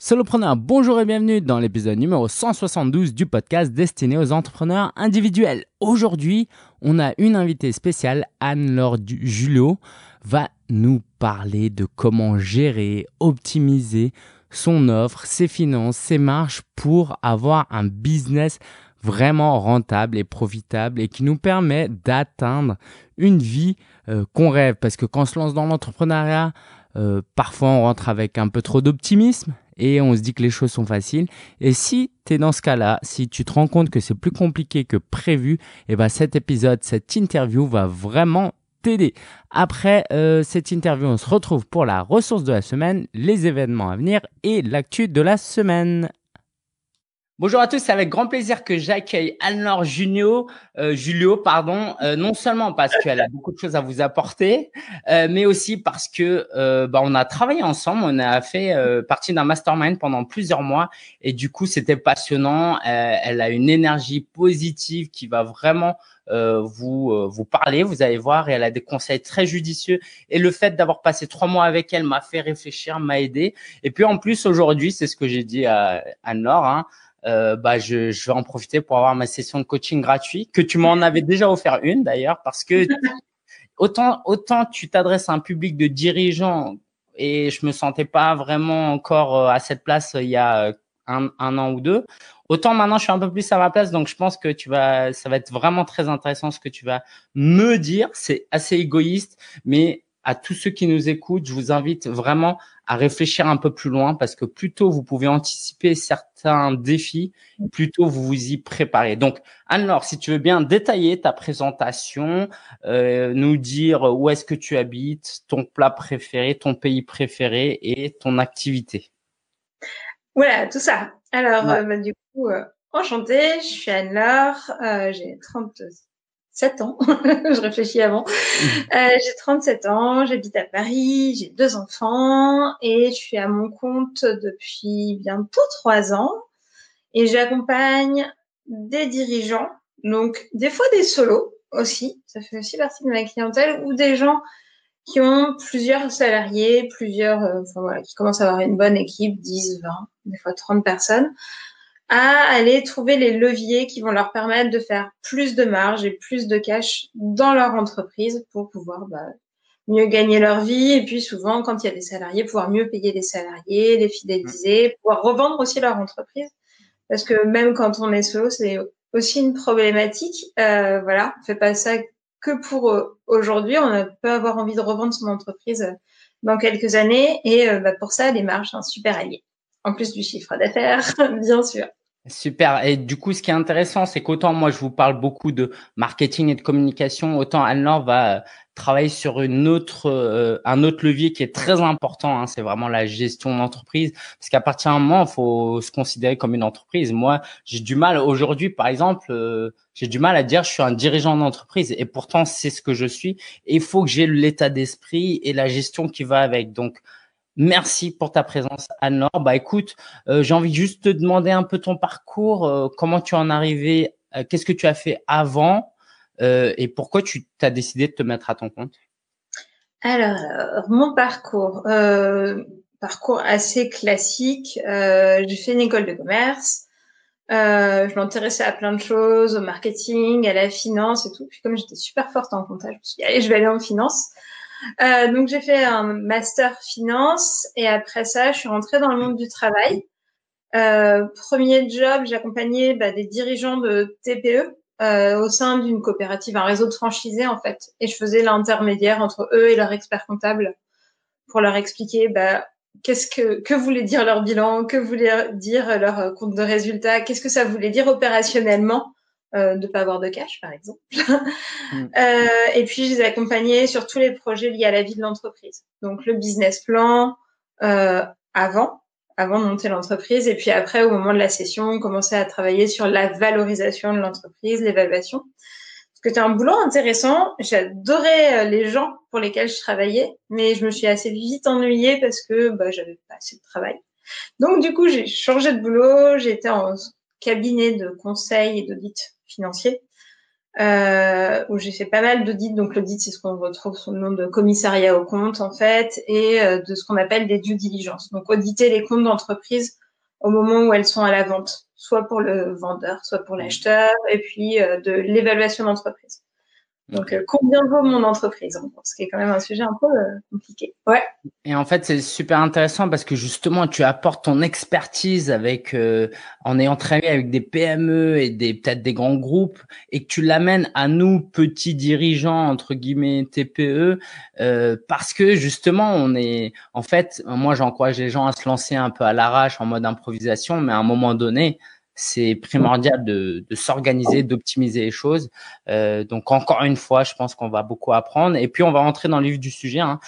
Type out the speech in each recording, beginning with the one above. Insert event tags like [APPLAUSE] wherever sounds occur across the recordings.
Solopreneur, bonjour et bienvenue dans l'épisode numéro 172 du podcast destiné aux entrepreneurs individuels. Aujourd'hui, on a une invitée spéciale, Anne-Laure Julio, va nous parler de comment gérer, optimiser son offre, ses finances, ses marges pour avoir un business vraiment rentable et profitable et qui nous permet d'atteindre une vie euh, qu'on rêve. Parce que quand on se lance dans l'entrepreneuriat, euh, parfois on rentre avec un peu trop d'optimisme et on se dit que les choses sont faciles. Et si tu es dans ce cas-là, si tu te rends compte que c'est plus compliqué que prévu, et eh ben cet épisode, cette interview va vraiment t'aider. Après euh, cette interview, on se retrouve pour la ressource de la semaine, les événements à venir et l'actu de la semaine. Bonjour à tous, c'est avec grand plaisir que j'accueille Anne-Laure Julio, euh, Julio pardon, euh, non seulement parce qu'elle a beaucoup de choses à vous apporter, euh, mais aussi parce que euh, bah, on a travaillé ensemble, on a fait euh, partie d'un mastermind pendant plusieurs mois et du coup c'était passionnant. elle a une énergie positive qui va vraiment vous vous parler, vous allez voir, et elle a des conseils très judicieux. Et le fait d'avoir passé trois mois avec elle m'a fait réfléchir, m'a aidé. Et puis en plus aujourd'hui, c'est ce que j'ai dit à Anne-Laure. Hein, euh, bah je, je, vais en profiter pour avoir ma session de coaching gratuit que tu m'en avais déjà offert une d'ailleurs parce que [LAUGHS] autant autant tu t'adresses à un public de dirigeants et je me sentais pas vraiment encore euh, à cette place euh, il y a un, un an ou deux. Autant maintenant je suis un peu plus à ma place donc je pense que tu vas ça va être vraiment très intéressant ce que tu vas me dire. C'est assez égoïste mais à tous ceux qui nous écoutent, je vous invite vraiment à réfléchir un peu plus loin parce que plus tôt vous pouvez anticiper certains défis, plus tôt vous vous y préparez. Donc, Anne-Laure, si tu veux bien détailler ta présentation, euh, nous dire où est-ce que tu habites, ton plat préféré, ton pays préféré et ton activité. Voilà, tout ça. Alors, euh, bah, du coup, euh, enchantée, je suis Anne-Laure, euh, j'ai 30 7 ans, [LAUGHS] je réfléchis avant. Mhm. Euh, j'ai 37 ans, j'habite à Paris, j'ai deux enfants et je suis à mon compte depuis bientôt trois ans et j'accompagne des dirigeants, donc des fois des solos aussi, ça fait aussi partie de ma clientèle, ou des gens qui ont plusieurs salariés, plusieurs, euh, enfin voilà, qui commencent à avoir une bonne équipe, 10, 20, des fois 30 personnes, à aller trouver les leviers qui vont leur permettre de faire plus de marge et plus de cash dans leur entreprise pour pouvoir bah, mieux gagner leur vie et puis souvent quand il y a des salariés pouvoir mieux payer les salariés, les fidéliser, pouvoir revendre aussi leur entreprise. Parce que même quand on est solo c'est aussi une problématique. Euh, voilà, on fait pas ça que pour euh, aujourd'hui, on peut avoir envie de revendre son entreprise euh, dans quelques années. Et euh, bah, pour ça les marges un super allié en plus du chiffre d'affaires, [LAUGHS] bien sûr. Super. Et du coup, ce qui est intéressant, c'est qu'autant moi, je vous parle beaucoup de marketing et de communication, autant Anne-Laure va euh, travailler sur une autre, euh, un autre levier qui est très important. Hein, c'est vraiment la gestion d'entreprise. Parce qu'à partir d'un moment, il faut se considérer comme une entreprise. Moi, j'ai du mal aujourd'hui, par exemple, euh, j'ai du mal à dire je suis un dirigeant d'entreprise. Et pourtant, c'est ce que je suis. Et il faut que j'ai l'état d'esprit et la gestion qui va avec. Donc, Merci pour ta présence, Anne-Laure. Bah écoute, euh, j'ai envie juste de te demander un peu ton parcours, euh, comment tu en es arrivé, euh, qu'est-ce que tu as fait avant et pourquoi tu as décidé de te mettre à ton compte? Alors, mon parcours, parcours assez classique. j'ai fait une école de commerce. je m'intéressais à plein de choses, au marketing, à la finance et tout. Puis comme j'étais super forte en comptage, je me suis dit, allez, je vais aller en finance. Euh, donc j'ai fait un master finance et après ça, je suis rentrée dans le monde du travail. Euh, premier job, j'accompagnais bah, des dirigeants de TPE euh, au sein d'une coopérative, un réseau de franchisés en fait, et je faisais l'intermédiaire entre eux et leur expert comptable pour leur expliquer bah, qu'est-ce que que voulait dire leur bilan, que voulait dire leur compte de résultat, qu'est-ce que ça voulait dire opérationnellement euh, de pas avoir de cash, par exemple. [LAUGHS] Mm. euh, et puis, je les accompagnais sur tous les projets liés à la vie de l'entreprise. Donc, le business plan euh, avant, avant de monter l'entreprise, et puis après, au moment de la session, on commençait à travailler sur la valorisation de l'entreprise, l'évaluation. Parce que c'était un boulot intéressant. J'adorais euh, les gens pour lesquels je travaillais, mais je me suis assez vite ennuyée parce que bah, j'avais pas assez de travail. Donc, du coup, j'ai changé de boulot. J'étais en cabinet de conseil et d'audit financier. euh, où j'ai fait pas mal d'audits. Donc l'audit, c'est ce qu'on retrouve sous le nom de commissariat au compte en fait, et euh, de ce qu'on appelle des due diligence. Donc auditer les comptes d'entreprise au moment où elles sont à la vente, soit pour le vendeur, soit pour l'acheteur, et puis euh, de l'évaluation d'entreprise. Donc, euh, combien vaut mon entreprise Ce qui est quand même un sujet un peu euh, compliqué. Ouais. Et en fait, c'est super intéressant parce que justement, tu apportes ton expertise avec euh, en ayant travaillé avec des PME et des peut-être des grands groupes et que tu l'amènes à nous petits dirigeants entre guillemets TPE parce que justement, on est en fait, moi, j'encourage les gens à se lancer un peu à l'arrache en mode improvisation, mais à un moment donné, c'est primordial de, de s'organiser, d'optimiser les choses. Euh, donc encore une fois, je pense qu'on va beaucoup apprendre. Et puis on va rentrer dans le vif du sujet. Hein.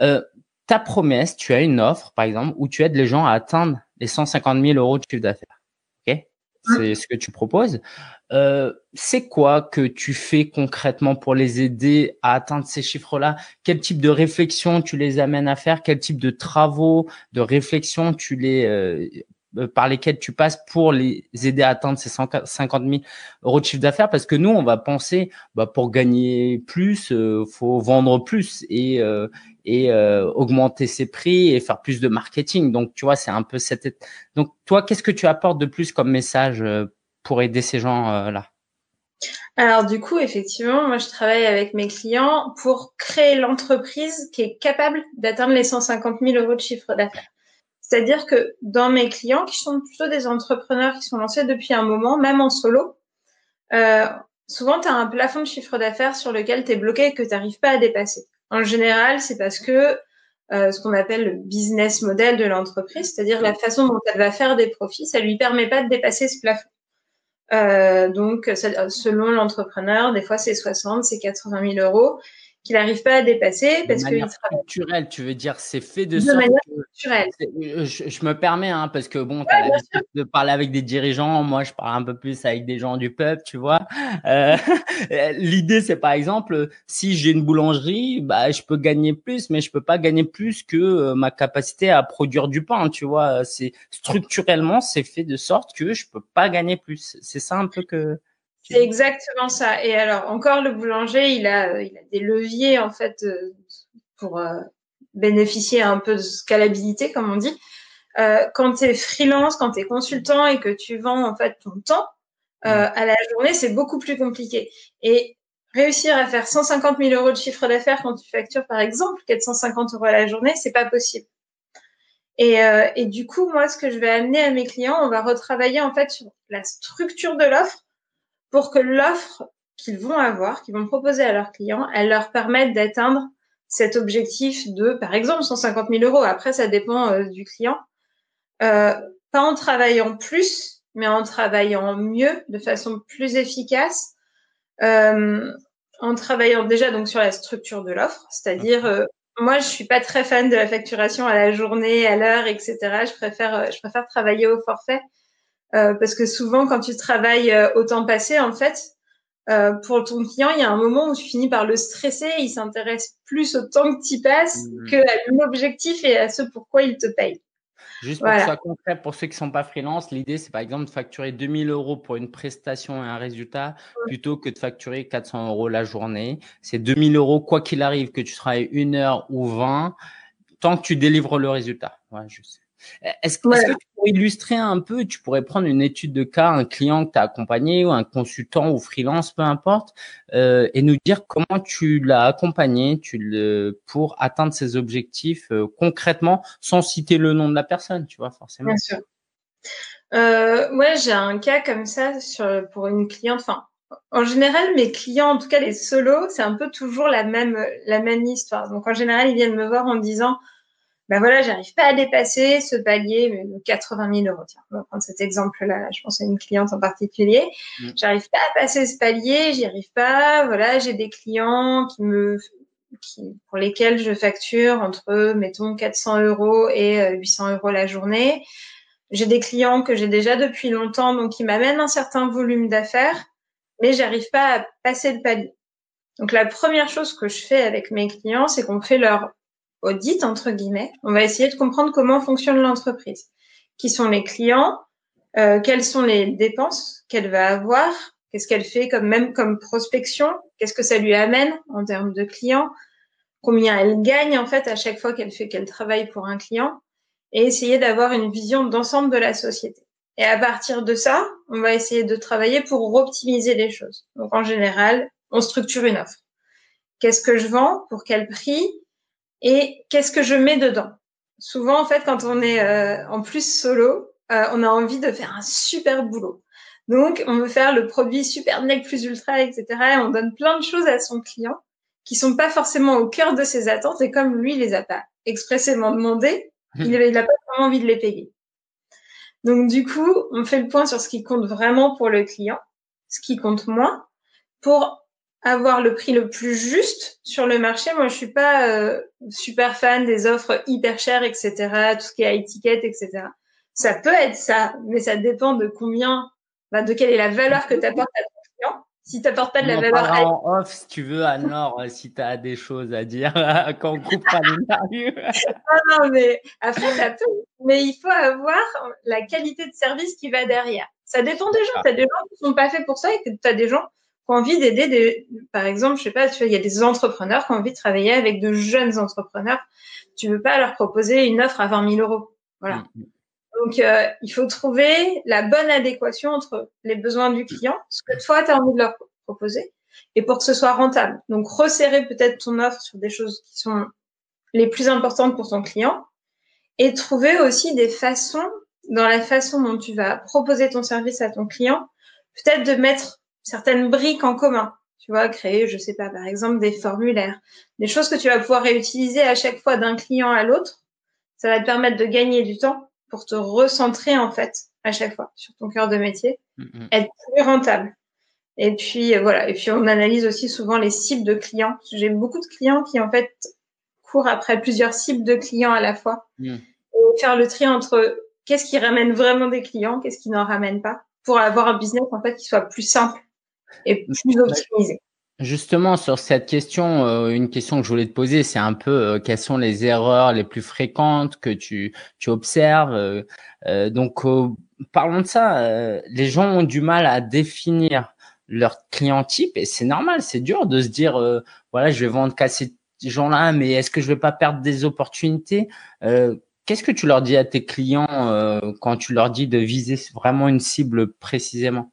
Euh, ta promesse, tu as une offre, par exemple, où tu aides les gens à atteindre les 150 000 euros de chiffre d'affaires. Ok? C'est ce que tu proposes. Euh, c'est quoi que tu fais concrètement pour les aider à atteindre ces chiffres-là? Quel type de réflexion tu les amènes à faire? Quel type de travaux, de réflexion tu les par lesquels tu passes pour les aider à atteindre ces 150 000 euros de chiffre d'affaires parce que nous on va penser bah, pour gagner plus euh, faut vendre plus et euh, et euh, augmenter ses prix et faire plus de marketing donc tu vois c'est un peu cette donc toi qu'est-ce que tu apportes de plus comme message pour aider ces gens là? Alors du coup, effectivement, moi je travaille avec mes clients pour créer l'entreprise qui est capable d'atteindre les 150 000 euros de chiffre d'affaires. C'est-à-dire que dans mes clients, qui sont plutôt des entrepreneurs qui sont lancés depuis un moment, même en solo, euh, souvent tu as un plafond de chiffre d'affaires sur lequel tu es bloqué et que tu n'arrives pas à dépasser. En général, c'est parce que euh, ce qu'on appelle le business model de l'entreprise, c'est-à-dire la façon dont elle va faire des profits, ça lui permet pas de dépasser ce plafond. Euh, donc, selon l'entrepreneur, des fois c'est 60, c'est 80 000 euros qu'il n'arrive pas à dépasser parce que structurel, tu veux dire, c'est fait de, de sorte manière structurelle. Euh, je, je, me permets, hein, parce que bon, tu as l'habitude de parler avec des dirigeants, moi je parle un peu plus avec des gens du peuple, tu vois. [LAUGHS] Euh, L'idée, c'est par exemple, si j'ai une boulangerie, bah je peux gagner plus, mais je peux pas gagner plus que euh, ma capacité à produire du pain, tu vois. C'est structurellement, c'est fait de sorte que je peux pas gagner plus. C'est ça un peu que c'est exactement ça. Et alors, encore le boulanger, il a, il a des leviers en fait euh, pour euh, bénéficier un peu de scalabilité, comme on dit. Euh, quand tu es freelance, quand tu es consultant et que tu vends en fait ton temps euh, à la journée, c'est beaucoup plus compliqué. Et réussir à faire 150 000 euros de chiffre d'affaires quand tu factures par exemple 450 euros à la journée, c'est pas possible. Et, euh, et, du coup, moi, ce que je vais amener à mes clients, on va retravailler en fait sur la structure de l'offre pour que l'offre qu'ils vont avoir, qu'ils vont proposer à leurs clients, elle leur permette d'atteindre cet objectif de, par exemple, 150 000 euros. Après, ça dépend euh, du client. Euh, pas en travaillant plus, mais en travaillant mieux, de façon plus efficace, euh, en travaillant déjà donc sur la structure de l'offre, c'est-à-dire euh, moi je suis pas très fan de la facturation à la journée, à l'heure, etc. Je préfère je préfère travailler au forfait euh, parce que souvent, quand tu travailles euh, au temps passé, en fait, euh, pour ton client, il y a un moment où tu finis par le stresser. Il s'intéresse plus au temps que tu passes mmh. qu'à l'objectif et à ce pourquoi il te paye. Juste pour que ce soit concret, pour ceux qui ne sont pas freelance, l'idée, c'est par exemple de facturer 2000 euros pour une prestation et un résultat plutôt que de facturer 400 euros la journée. C'est 2000 euros, quoi qu'il arrive, que tu travailles une heure ou 20, tant que tu délivres le résultat. Ouais, je sais. Est-ce que, que, tu pourrais illustrer un peu, tu pourrais prendre une étude de cas, un client que tu as accompagné ou un consultant ou freelance, peu importe, euh, et nous dire comment tu l'as accompagné tu le, pour atteindre ses objectifs euh, concrètement, sans citer le nom de la personne, tu vois, forcément. Bien sûr. Euh, ouais, j'ai un cas comme ça sur, pour une cliente. Enfin, en général, mes clients, en tout cas les solos, c'est un peu toujours la même, la même histoire. Donc, en général, ils viennent me voir en disant ben voilà, j'arrive pas à dépasser ce palier de 80 000 euros. Tiens, on va prendre cet exemple-là. Je pense à une cliente en particulier. Mm. J'arrive pas à passer ce palier, j'y arrive pas. Voilà, j'ai des clients qui me, qui, pour lesquels je facture entre, mettons, 400 euros et 800 euh, euros la journée. J'ai des clients que j'ai déjà depuis longtemps, donc qui m'amènent un certain volume d'affaires, mais j'arrive pas à passer le palier. Donc la première chose que je fais avec mes clients, c'est qu'on fait leur audit, entre guillemets, on va essayer de comprendre comment fonctionne l'entreprise. Qui sont les clients, euh, quelles sont les dépenses qu'elle va avoir Qu'est-ce qu'elle fait comme même comme prospection Qu'est-ce que ça lui amène en termes de clients Combien elle gagne en fait à chaque fois qu'elle fait qu'elle travaille pour un client Et essayer d'avoir une vision d'ensemble de la société. Et à partir de ça, on va essayer de travailler pour optimiser les choses. Donc en général, on structure une offre. Qu'est-ce que je vends Pour quel prix Et qu'est-ce que je mets dedans? Souvent, en fait, quand on est euh, en plus solo, euh, on a envie de faire un super boulot. Donc, on veut faire le produit super net plus ultra, etc. Et on donne plein de choses à son client qui sont pas forcément au cœur de ses attentes. Et comme lui, il les a pas expressément demandé, mmh. il n'a pas vraiment envie de les payer. Donc, du coup, on fait le point sur ce qui compte vraiment pour le client, ce qui compte moins, pour avoir le prix le plus juste sur le marché. Moi, je suis pas euh, super fan des offres hyper chères, etc., tout ce qui est à étiquette, etc. Ça peut être ça, mais ça dépend de combien, bah, de quelle est la valeur que tu apportes à ton client. Si tu n'apportes pas de la valeur. En off, si tu veux, Anne-Laure, si tu as des choses à dire [LAUGHS] quand on coupera l'interview. non, [LAUGHS] non, mais après, ça peut. Mais il faut avoir la qualité de service qui va derrière. Ça dépend des gens. Tu as des gens qui sont pas faits pour ça et tu as des gens qui ont envie d'aider des, par exemple, je sais pas, tu vois, il y a des entrepreneurs qui ont envie de travailler avec de jeunes entrepreneurs. Tu veux pas leur proposer une offre à 20 000 euros. Voilà. Mm, mm. Donc, euh, il faut trouver la bonne adéquation entre les besoins du client, ce que toi, tu as envie de leur proposer, et pour que ce soit rentable. Donc, resserrer peut-être ton offre sur des choses qui sont les plus importantes pour ton client, et trouver aussi des façons, dans la façon dont tu vas proposer ton service à ton client, peut-être de mettre certaines briques en commun. Tu vois, créer, je sais pas, par exemple, des formulaires, des choses que tu vas pouvoir réutiliser à chaque fois d'un client à l'autre. Ça va te permettre de gagner du temps pour te recentrer en fait à chaque fois sur ton cœur de métier, mm-hmm. être plus rentable. Et puis euh, voilà. Et puis on analyse aussi souvent les cibles de clients. J'ai beaucoup de clients qui en fait courent après plusieurs cibles de clients à la fois mm. et faire le tri entre qu'est-ce qui ramène vraiment des clients, qu'est-ce qui n'en ramène pas, pour avoir un business en fait qui soit plus simple et plus optimisé. Justement, sur cette question, euh, une question que je voulais te poser, c'est un peu euh, quelles sont les erreurs les plus fréquentes que tu, tu observes. Euh, donc, parlons de ça. les gens ont du mal à définir leur client type et c'est normal, c'est dur de se dire, voilà, je vais vendre qu'à ces gens-là, mais est-ce que je vais pas perdre des opportunités Qu'est-ce que tu leur dis à tes clients quand tu leur dis de viser vraiment une cible précisément?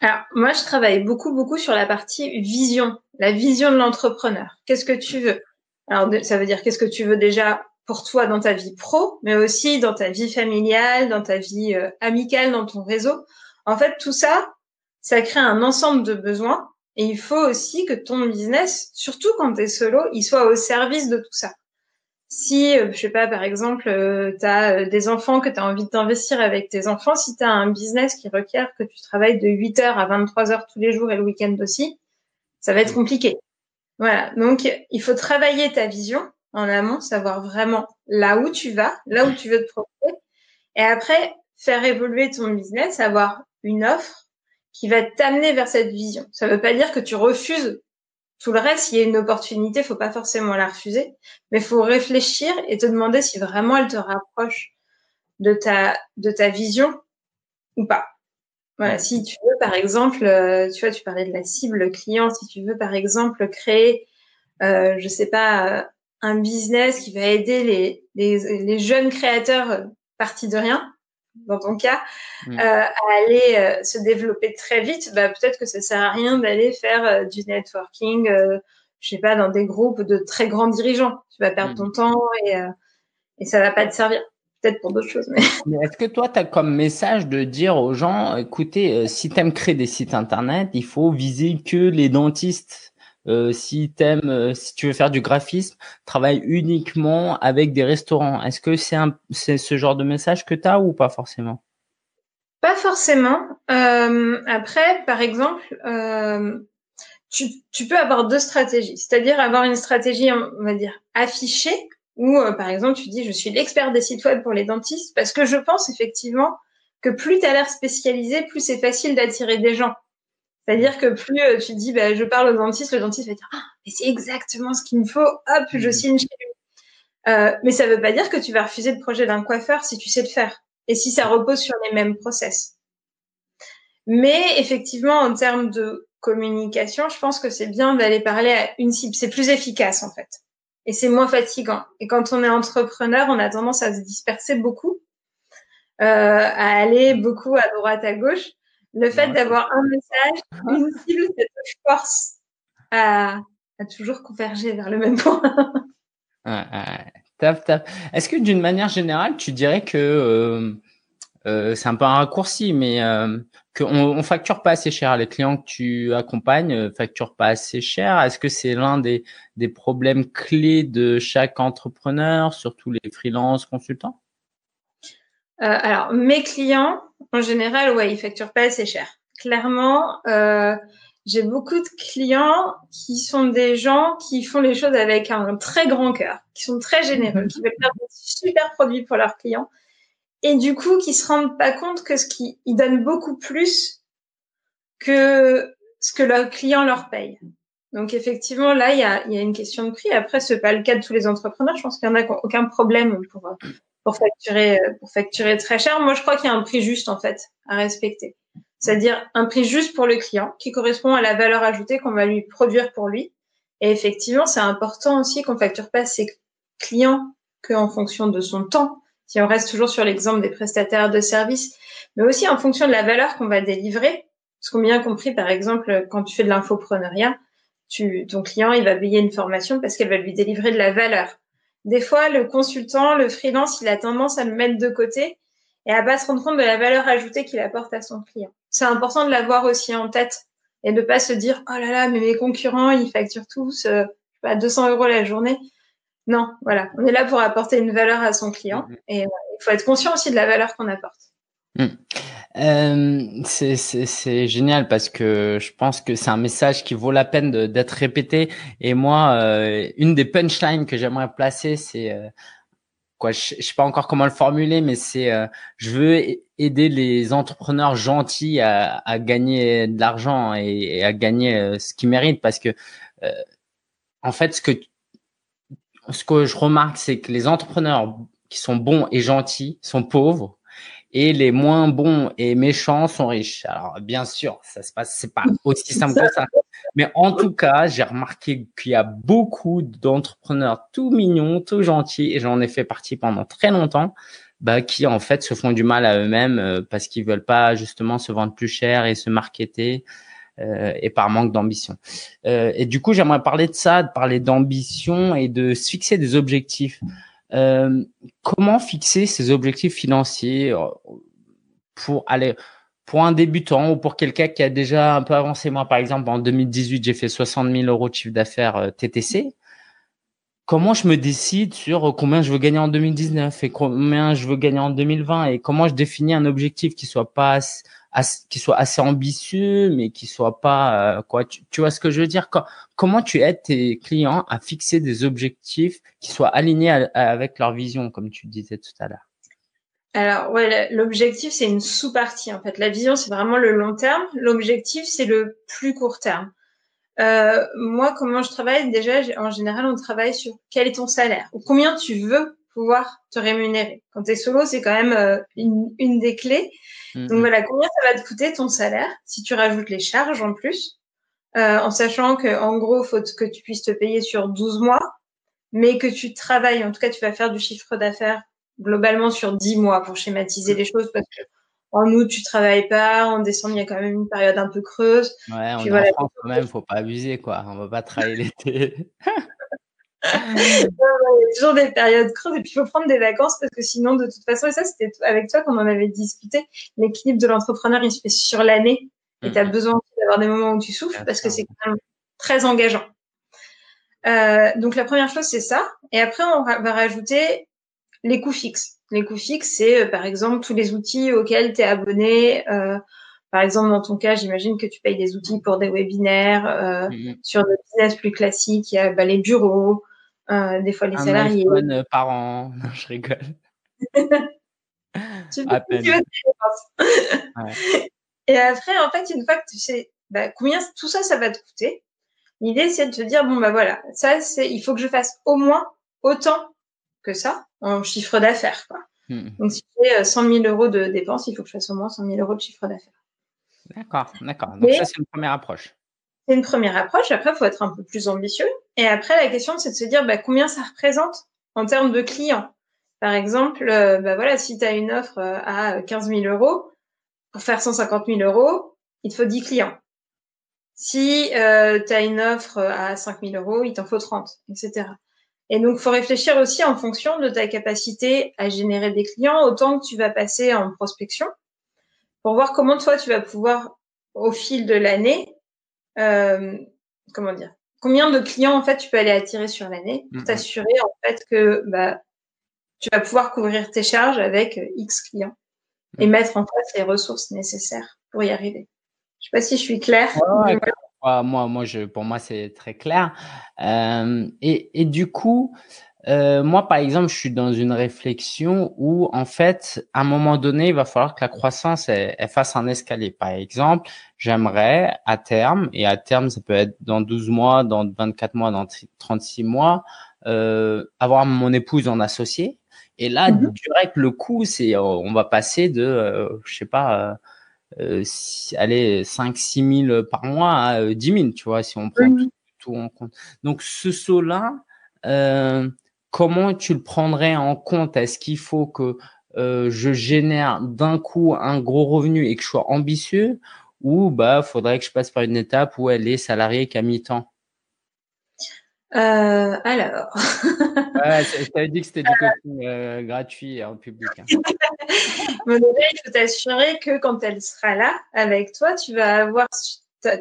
Alors, moi, je travaille beaucoup, beaucoup sur la partie vision, la vision de l'entrepreneur. Qu'est-ce que tu veux? Alors, ça veut dire qu'est-ce que tu veux déjà pour toi dans ta vie pro, mais aussi dans ta vie familiale, dans ta vie euh, amicale, dans ton réseau. En fait, tout ça, ça crée un ensemble de besoins. Et il faut aussi que ton business, surtout quand tu es solo, il soit au service de tout ça si, euh, je sais pas, par exemple, euh, tu as euh, des enfants que tu as envie d'investir avec tes enfants, si tu as un business qui requiert que tu travailles de 8 heures à 23 heures tous les jours et le week-end aussi, ça va être compliqué. Voilà. Donc, il faut travailler ta vision en amont, savoir vraiment là où tu vas, là où tu veux te proposer. Et après, faire évoluer ton business, avoir une offre qui va t'amener vers cette vision. Ça ne veut pas dire que tu refuses tout le reste, s'il y a une opportunité, faut pas forcément la refuser, mais faut réfléchir et te demander si vraiment elle te rapproche de ta de ta vision ou pas. Voilà, si tu veux par exemple, euh, tu vois, tu parlais de la cible client, si tu veux par exemple créer, euh, je sais pas, euh, un business qui va aider les, les, les jeunes créateurs partis de rien, dans ton cas, mm. euh, à aller euh, se développer très vite, bah, peut-être que ça sert à rien d'aller faire euh, du networking, je sais pas, dans des groupes de très grands dirigeants. Tu vas perdre mm. ton temps et, et ça va pas te servir. Peut-être pour d'autres choses. Mais, [LAUGHS] est-ce que toi, tu as comme message de dire aux gens, écoutez, si tu aimes créer des sites internet, il faut viser que les dentistes? Euh, si t'aimes, euh, si tu veux faire du graphisme, travaille uniquement avec des restaurants. Est-ce que c'est c'est ce genre de message que tu as ou pas forcément? Pas forcément. Euh, après, par exemple, tu, tu, peux avoir deux stratégies, c'est-à-dire avoir une stratégie, on va dire, affichée, où par exemple tu dis je suis l'expert des sites web pour les dentistes, parce que je pense effectivement que plus tu as l'air spécialisé, plus c'est facile d'attirer des gens. C'est-à-dire que plus euh, tu dis, bah, je parle au dentiste, le dentiste va dire, ah, mais c'est exactement ce qu'il me faut, hop, je mmh. signe chez lui. Euh, mais ça ne veut pas dire que tu vas refuser le projet d'un coiffeur si tu sais le faire et si ça repose sur les mêmes process. Mais effectivement, en termes de communication, je pense que c'est bien d'aller parler à une cible. C'est plus efficace en fait. Et c'est moins fatigant. Et quand on est entrepreneur, on a tendance à se disperser beaucoup, euh, à aller beaucoup à droite, à gauche. Le fait d'avoir un message, une cible, ça te force à, à, toujours converger vers le même point. [LAUGHS] Est-ce que d'une manière générale, tu dirais que euh, euh, c'est un peu un raccourci, mais euh, qu'on on facture pas assez cher. Les clients que tu accompagnes euh, facturent pas assez cher. Est-ce que c'est l'un des, des problèmes clés de chaque entrepreneur, surtout les freelances consultants? Euh, Alors, mes clients, en général, ouais, ils facturent pas assez cher. Clairement, euh, j'ai beaucoup de clients qui sont des gens qui font les choses avec un très grand cœur, qui sont très généreux, qui veulent faire des super produits pour leurs clients et du coup qui se rendent pas compte que ce qui ils donnent beaucoup plus que ce que leurs clients leur payent. Donc effectivement là il y a, y a une question de prix. Après c'est pas le cas de tous les entrepreneurs. Je pense qu'il y en a aucun problème pour pour facturer pour facturer très cher. Moi je crois qu'il y a un prix juste en fait à respecter. C'est-à-dire un prix juste pour le client qui correspond à la valeur ajoutée qu'on va lui produire pour lui. Et effectivement, c'est important aussi qu'on facture pas ses clients qu'en fonction de son temps, si on reste toujours sur l'exemple des prestataires de services, mais aussi en fonction de la valeur qu'on va délivrer. Parce qu'on bien compris, par exemple, quand tu fais de l'infopreneuriat, tu, ton client, il va payer une formation parce qu'elle va lui délivrer de la valeur. Des fois, le consultant, le freelance, il a tendance à le mettre de côté et à pas se rendre compte de la valeur ajoutée qu'il apporte à son client. C'est important de l'avoir aussi en tête et de pas se dire, oh là là, mais mes concurrents, ils facturent tous, euh, pas 200 euros la journée. Non, voilà, on est là pour apporter une valeur à son client mm-hmm. et il faut être conscient aussi de la valeur qu'on apporte. Mm. Euh, c'est génial parce que je pense que c'est un message qui vaut la peine d'être répété. Et moi, euh, une des punchlines que j'aimerais placer, c'est euh, quoi je, sais pas encore comment le formuler, mais c'est je veux aider les entrepreneurs gentils à, gagner de l'argent et, à gagner ce qu'ils méritent parce que en fait, ce que ce que je remarque, c'est que les entrepreneurs qui sont bons et gentils sont pauvres et les moins bons et méchants sont riches. Alors bien sûr, ça se passe, c'est pas aussi simple que ça. Mais en tout cas, j'ai remarqué qu'il y a beaucoup d'entrepreneurs tout mignons, tout gentils, et j'en ai fait partie pendant très longtemps, bah, qui en fait se font du mal à eux-mêmes euh, parce qu'ils veulent pas justement se vendre plus cher et se marketer euh, et par manque d'ambition. Euh, et du coup, j'aimerais parler de ça, de parler d'ambition et de se fixer des objectifs. Euh, comment fixer ces objectifs financiers euh, pour aller pour un débutant ou pour quelqu'un qui a déjà un peu avancé? Moi, par exemple, en 2018, j'ai fait 60 000 euros de chiffre d'affaires euh, TTC. Comment je me décide sur combien je veux gagner en 2019 et combien je veux gagner en 2020 et comment je définis un objectif qui soit pas qui soit assez ambitieux, mais qui soit pas euh, quoi. Tu, vois ce que je veux dire? Comment tu aides tes clients à fixer des objectifs qui soient alignés avec leur vision, comme tu disais tout à l'heure? Alors ouais, l'objectif c'est une sous-partie en fait. La vision c'est vraiment le long terme. L'objectif c'est le plus court terme. Euh, moi, comment je travaille? Déjà, en général, on travaille sur quel est ton salaire ou combien tu veux pouvoir te rémunérer. Quand tu es solo, c'est quand même euh, une, une, des clés. Donc mm-hmm. voilà, combien ça va te coûter ton salaire si tu rajoutes les charges en plus, euh, en sachant que en gros, faut que tu puisses te payer sur 12 mois, mais que tu travailles, en tout cas, tu vas faire du chiffre d'affaires globalement sur 10 mois pour schématiser les choses parce que en août, tu travailles pas. En décembre, il y a quand même une période un peu creuse. Ouais, on est en France quand même, faut pas abuser, quoi. On va pas travailler l'été. [LAUGHS] il y a toujours des périodes creuses et puis il faut prendre des vacances parce que sinon, de toute façon, et ça, c'était avec toi qu'on en avait discuté, l'équilibre de l'entrepreneur, il se fait sur l'année et tu as mm-hmm. besoin d'avoir des moments où tu souffles parce que c'est quand même très engageant. Euh, donc la première chose, c'est ça. Et après, on va rajouter les coûts fixes. Les coûts fixes, c'est euh, par exemple tous les outils auxquels tu es abonné. Euh, par exemple, dans ton cas, j'imagine que tu payes des outils pour des webinaires. Euh, mm-hmm. Sur des business plus classiques, il y a bah, les bureaux, des fois les un salariés. Un euh, par an, [LAUGHS] non, je rigole. [LAUGHS] tu, à peine. Tu ouais. Et après, en fait, une fois que tu sais bah, combien tout ça, ça va te coûter, l'idée c'est de te dire bon bah voilà, ça c'est, il faut que je fasse au moins autant que ça en chiffre d'affaires. Quoi. Mmh. Donc si j'ai 100 000 euros de dépenses, il faut que je fasse au moins 100 000 euros de chiffre d'affaires. D'accord, d'accord. Donc ça, c'est une première approche. C'est une première approche. Après, il faut être un peu plus ambitieux. Et après, la question, c'est de se dire bah, combien ça représente en termes de clients? Par exemple, euh, bah, voilà, si tu as une offre euh, à 15 000 euros, pour faire 150 000 euros, il te faut 10 clients. Si euh, tu as une offre à 5 000 euros, il t'en faut 30, etc. Et donc, faut réfléchir aussi en fonction de ta capacité à générer des clients, autant que tu vas passer en prospection, pour voir comment toi, tu vas pouvoir, au fil de l'année, euh, comment dire, combien de clients, en fait, tu peux aller attirer sur l'année pour t'assurer, en fait, que bah, tu vas pouvoir couvrir tes charges avec X clients et mettre en place les ressources nécessaires pour y arriver. Je sais pas si je suis claire. moi, moi, je, pour moi, c'est très clair. Euh, et, et, du coup, euh, moi, par exemple, je suis dans une réflexion où, en fait, à un moment donné, il va falloir que la croissance elle, fasse un escalier. Par exemple, j'aimerais à terme, et à terme, ça peut être dans 12 mois, dans 24 mois, dans 36 mois, euh, avoir mon épouse en associé. Et là, mmh direct, le coût, c'est, on va passer de, euh, je sais pas, euh, allez, 5, 6 000 par mois à 10 000, tu vois, si on prend tout, tout, en compte. Donc, ce saut-là, euh, comment tu le prendrais en compte? Est-ce qu'il faut que euh, je génère d'un coup un gros revenu et que je sois ambitieux? Ou bah faudrait que je passe par une étape où elle est salariée qu'à mi-temps? Euh, alors. ouais, je t'avais dit que c'était du [LAUGHS] coaching euh, gratuit en public. Hein. [LAUGHS] déjà, il faut t'assurer que quand elle sera là avec toi, tu vas avoir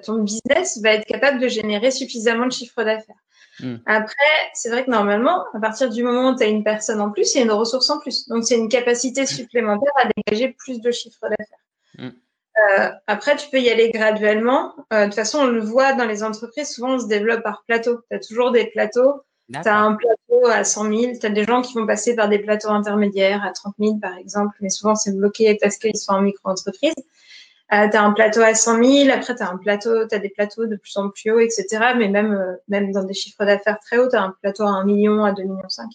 ton business va être capable de générer suffisamment de chiffre d'affaires. Hmm. Après, c'est vrai que normalement, à partir du moment où tu as une personne en plus, il y a une ressource en plus. Donc, c'est une capacité hmm. supplémentaire à dégager plus de chiffre d'affaires. Hmm. Euh, après, tu peux y aller graduellement. Euh, de toute façon, on le voit dans les entreprises, souvent on se développe par plateau. Tu as toujours des plateaux. Tu as un plateau à 100 000, tu as des gens qui vont passer par des plateaux intermédiaires à 30 000 par exemple, mais souvent c'est bloqué parce qu'ils sont en micro-entreprise. Euh, tu as un plateau à 100 000, après tu as un plateau, tu des plateaux de plus en plus hauts, etc. Mais même, euh, même dans des chiffres d'affaires très hauts, tu as un plateau à 1 million, à 2 millions 5.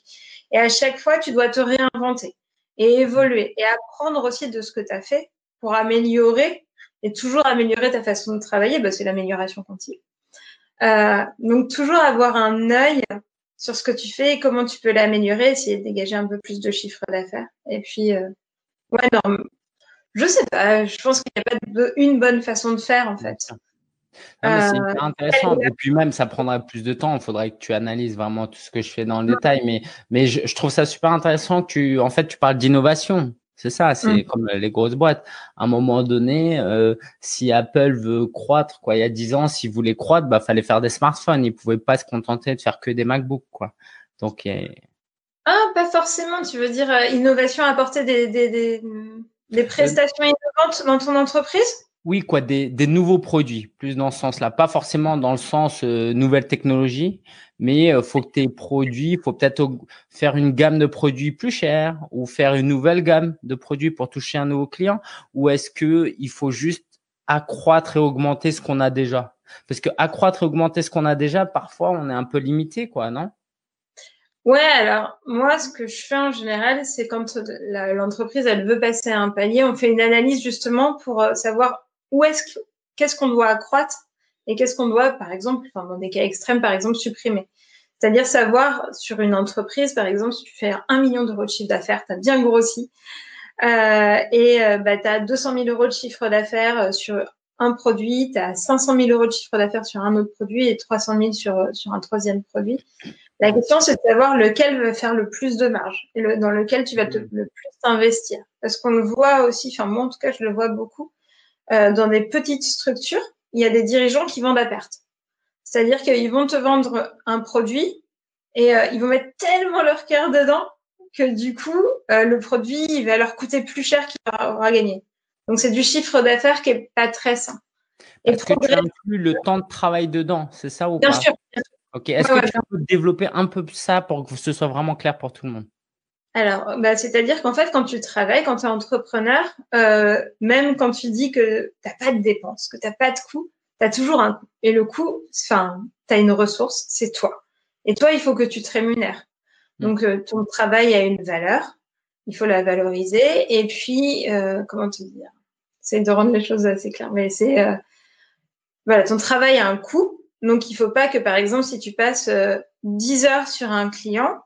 Et à chaque fois, tu dois te réinventer et évoluer et apprendre aussi de ce que tu as fait pour améliorer et toujours améliorer ta façon de travailler. Bah, c'est l'amélioration continue. Euh, donc, toujours avoir un œil sur ce que tu fais et comment tu peux l'améliorer, essayer de dégager un peu plus de chiffres d'affaires. Et puis, euh, ouais, non, je sais pas. Je pense qu'il n'y a pas de, une bonne façon de faire en fait. c'est euh, intéressant. Et puis même, ça prendrait plus de temps. Il faudrait que tu analyses vraiment tout ce que je fais dans le détail. Mais, mais je, trouve ça super intéressant que tu, en fait, tu parles d'innovation. C'est ça, c'est mm. comme les grosses boîtes. À un moment donné, euh, si Apple veut croître, quoi, il y a dix ans, s'ils voulaient croître, bah, fallait faire des smartphones. Ils pouvaient pas se contenter de faire que des MacBooks, quoi. Donc, ah, pas forcément. Tu veux dire euh, innovation, apporter des, des, des des prestations innovantes dans ton entreprise? Oui, quoi, des, des, nouveaux produits, plus dans ce sens-là. Pas forcément dans le sens euh, nouvelle technologie, mais il euh, faut que tes produits, faut peut-être faire une gamme de produits plus chers ou faire une nouvelle gamme de produits pour toucher un nouveau client. Ou est-ce que il faut juste accroître et augmenter ce qu'on a déjà? Parce que accroître et augmenter ce qu'on a déjà, parfois, on est un peu limité, quoi, non? Ouais, alors moi, ce que je fais en général, c'est quand l'entreprise elle veut passer à un palier, on fait une analyse justement pour euh, savoir où est-ce qu'est-ce qu'on doit accroître et qu'est-ce qu'on doit, par exemple, enfin, dans des cas extrêmes, par exemple, supprimer. C'est-à-dire savoir sur une entreprise, par exemple, si tu fais un million d'euros de chiffre d'affaires, tu as bien grossi, euh, et euh, bah, tu as 200 000 euros de chiffre d'affaires euh, sur un produit, tu as 500 000 euros de chiffre d'affaires sur un autre produit et 300 000 sur, sur un troisième produit. La question, c'est de savoir lequel va faire le plus de marge et le, dans lequel tu vas te, mm. le plus investir. Parce qu'on le voit aussi, enfin moi en tout cas, je le vois beaucoup, euh, dans des petites structures, il y a des dirigeants qui vendent à perte. C'est-à-dire qu'ils vont te vendre un produit et euh, ils vont mettre tellement leur cœur dedans que du coup, euh, le produit, il va leur coûter plus cher qu'il aura gagné. Donc c'est du chiffre d'affaires qui est pas très sain. Est-ce que tu inclus le temps de travail dedans, c'est ça ou bien pas? sûr, bien sûr. Ok. Est-ce que tu peux développer un peu ça pour que ce soit vraiment clair pour tout le monde? Alors, bah, c'est-à-dire qu'en fait, quand tu travailles, quand tu es entrepreneur, euh, même quand tu dis que tu n'as pas de dépenses, que tu n'as pas de coût, tu as toujours un coût. Et le coût, enfin, tu as une ressource, c'est toi. Et toi, il faut que tu te rémunères. Mmh. Donc, euh, ton travail a une valeur, il faut la valoriser. Et puis, euh, comment te dire? C'est de rendre les choses assez claires. Mais c'est euh, voilà, ton travail a un coût, donc il faut pas que par exemple si tu passes 10 heures sur un client,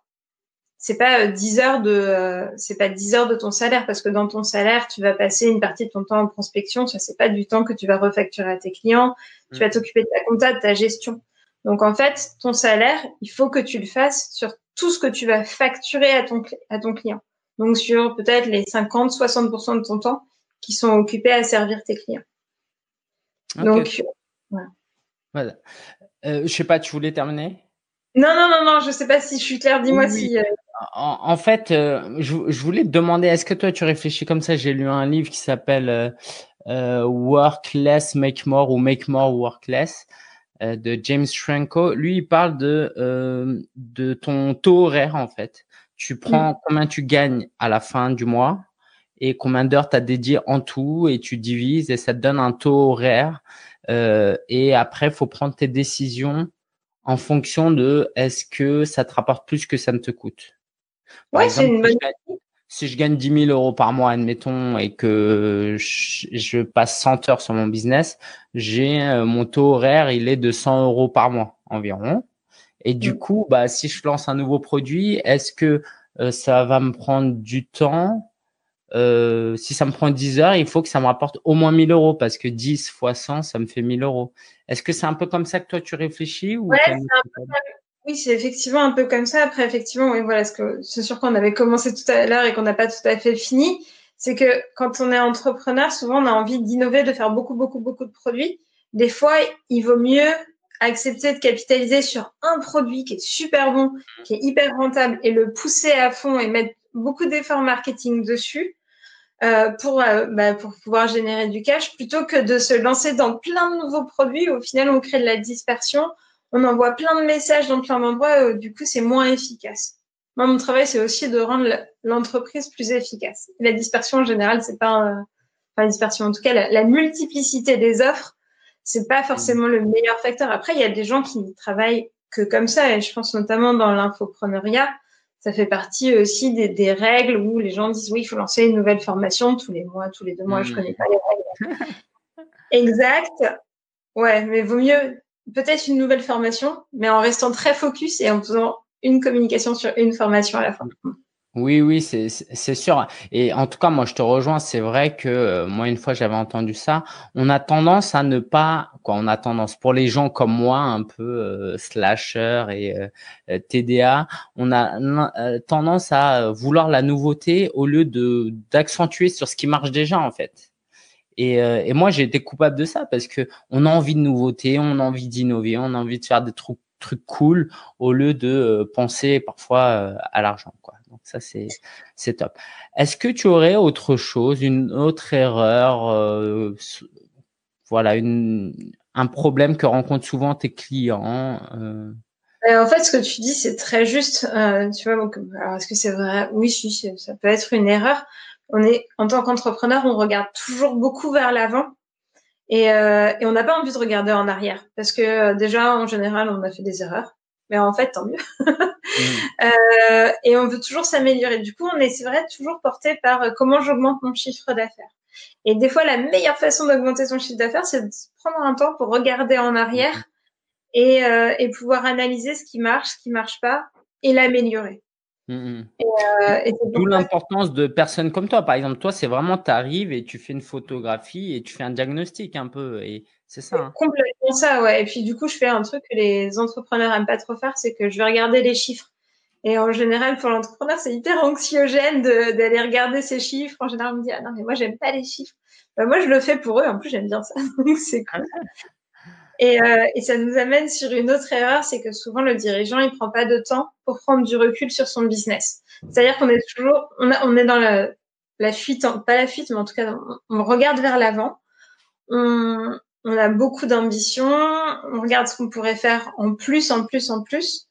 c'est pas 10 heures de c'est pas 10 heures de ton salaire parce que dans ton salaire tu vas passer une partie de ton temps en prospection. Ça c'est pas du temps que tu vas refacturer à tes clients. Tu vas mm. t'occuper de ta compta de ta gestion. Donc en fait ton salaire il faut que tu le fasses sur tout ce que tu vas facturer à ton à ton client. Donc sur peut-être les 50 60% de ton temps qui sont occupés à servir tes clients. Donc voilà, voilà. Euh, je sais pas tu voulais terminer? Non, non, non, non, je sais pas si je suis claire. Dis-moi si. Euh, en, fait, euh, je, voulais te demander, est-ce que toi tu réfléchis comme ça? J'ai lu un livre qui s'appelle euh, Work Less, Make More ou Make More, Work Less de James Franco. Lui, il parle de de ton taux horaire en fait. Tu prends mm. combien tu gagnes à la fin du mois et combien d'heures tu as dédié en tout et tu divises et ça te donne un taux horaire. Et après, faut prendre tes décisions en fonction de est-ce que ça te rapporte plus que ça ne te coûte. Ouais, c'est une bonne si je gagne 10 000 euros par mois, admettons, et que je, passe 100 heures sur mon business, j'ai euh, mon taux horaire, il est de 100 euros par mois environ. Et du mm. coup, bah, si je lance un nouveau produit, est-ce que euh, ça va me prendre du temps euh, Si ça me prend 10 heures, il faut que ça me rapporte au moins 1000 euros parce que 10 fois 100, ça me fait 1000 euros. Est-ce que c'est un peu comme ça que toi tu réfléchis ou ouais, c'est un peu oui, c'est effectivement un peu comme ça. Après, effectivement, oui, voilà, ce que c'est sûr qu'on avait commencé tout à l'heure et qu'on n'a pas tout à fait fini. C'est que quand on est entrepreneur, souvent on a envie d'innover, de faire beaucoup, beaucoup, beaucoup de produits. Des fois, il vaut mieux accepter de capitaliser sur un produit qui est super bon, qui est hyper rentable et le pousser à fond et mettre beaucoup d'efforts marketing dessus euh, pour, euh, bah, pour pouvoir générer du cash plutôt que de se lancer dans plein de nouveaux produits. Au final, on crée de la dispersion on envoie plein de messages dans plein d'endroits, euh, du coup, c'est moins efficace. Moi, mon travail, c'est aussi de rendre l'entreprise plus efficace. La dispersion, en général, c'est pas, enfin, la dispersion, en tout cas, la, multiplicité des offres, c'est pas forcément le meilleur facteur. Après, il y a des gens qui travaillent que comme ça, et je pense notamment dans l'infopreneuriat, ça fait partie aussi des, règles où les gens disent oui, il faut lancer une nouvelle formation tous les mois, tous les deux mois. Je mmh. connais pas les règles. [LAUGHS] exact. Ouais, mais vaut mieux peut-être une nouvelle formation, mais en restant très focus et en faisant une communication sur une formation à la fois. Oui, oui, c'est sûr. Et en tout cas, moi, je te rejoins. C'est vrai que euh, moi, une fois, j'avais entendu ça. On a tendance à ne pas, quoi, on a tendance, pour les gens comme moi, un peu euh, slasher et euh, TDA, on a tendance à vouloir la nouveauté au lieu de d'accentuer sur ce qui marche déjà, en fait. Et, euh, moi, j'ai été coupable de ça parce que on a envie de nouveautés, on a envie d'innover, on a envie de faire des trucs trucs cool au lieu de euh, penser parfois euh, à l'argent quoi. Donc ça c'est c'est top. Est-ce que tu aurais autre chose, une autre erreur voilà, une un problème que rencontrent souvent tes clients En fait, ce que tu dis, c'est très juste. tu vois, alors est-ce que c'est vrai? Oui, si, ça peut être une erreur on est en tant qu'entrepreneur, on regarde toujours beaucoup vers l'avant et, euh, et on n'a pas envie de regarder en arrière parce que euh, déjà en général on a fait des erreurs, mais en fait tant mieux. [LAUGHS] Mm. euh, et on veut toujours s'améliorer. Du coup, on est c'est vrai toujours porté par euh, comment j'augmente mon chiffre d'affaires. Et des fois, la meilleure façon d'augmenter son chiffre d'affaires, c'est de prendre un temps pour regarder en arrière et, euh, et pouvoir analyser ce qui marche, ce qui marche pas et l'améliorer. Mmh. Euh, D'où l'importance de personnes comme toi. Par exemple, toi, c'est vraiment, tu arrives et tu fais une photographie et tu fais un diagnostic un peu. Et c'est ça. Hein. Complètement ça, ouais. Et puis, du coup, je fais un truc que les entrepreneurs aiment pas trop faire, c'est que je vais regarder les chiffres. Et en général, pour l'entrepreneur, c'est hyper anxiogène d'aller regarder ces chiffres. En général, on me dit, ah non, mais moi, j'aime pas les chiffres. Bah, moi, je le fais pour eux. En plus, j'aime bien ça. [LAUGHS] c'est cool. Et, euh, et, ça nous amène sur une autre erreur, c'est que souvent le dirigeant il prend pas de temps pour prendre du recul sur son business. C'est-à-dire qu'on est toujours, on, a, on est dans la, la fuite, pas la fuite, mais en tout cas on, regarde vers l'avant. On, on, a beaucoup d'ambition, on regarde ce qu'on pourrait faire en plus, en plus, en plus,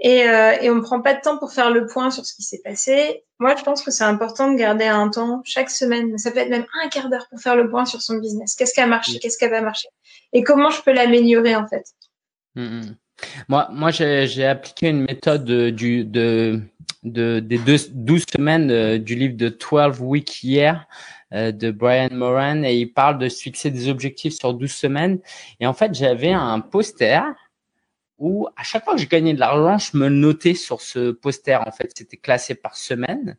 et, euh, et on ne prend pas de temps pour faire le point sur ce qui s'est passé. Moi, je pense que c'est important de garder un temps chaque semaine, ça peut être même un quart d'heure pour faire le point sur son business. Qu'est-ce qui a marché, qu'est-ce qui a pas marché? Et comment je peux l'améliorer en fait? Mmh, mmh. Moi, moi j'ai appliqué une méthode de, du, de de, des deux, 12 semaines du livre de 12 Week Year de Brian Moran et il parle de se fixer des objectifs sur 12 semaines. Et en fait, j'avais un poster où à chaque fois que je gagnais de l'argent, je me notais sur ce poster. En fait, c'était classé par semaine.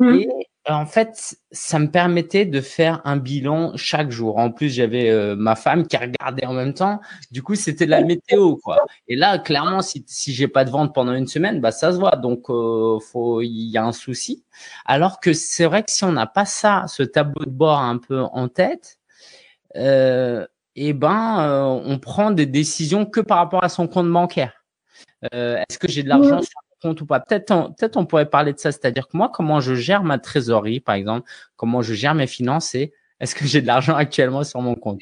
Mmh. Et en fait, ça me permettait de faire un bilan chaque jour. En plus, j'avais euh, ma femme qui regardait en même temps. Du coup, c'était de la météo, quoi. Et là, clairement, si, si j'ai pas de vente pendant une semaine, bah ça se voit. Donc, euh, faut, il y a un souci. Alors que c'est vrai que si on n'a pas ça, ce tableau de bord un peu en tête, euh, eh ben, euh, on prend des décisions que par rapport à son compte bancaire. Euh, est-ce que j'ai de l'argent sur compte ou pas Peut-être, on, peut-être on pourrait parler de ça, c'est-à-dire que moi, comment je gère ma trésorerie, par exemple, comment je gère mes finances, est-ce que j'ai de l'argent [LAUGHS] actuellement sur mon compte?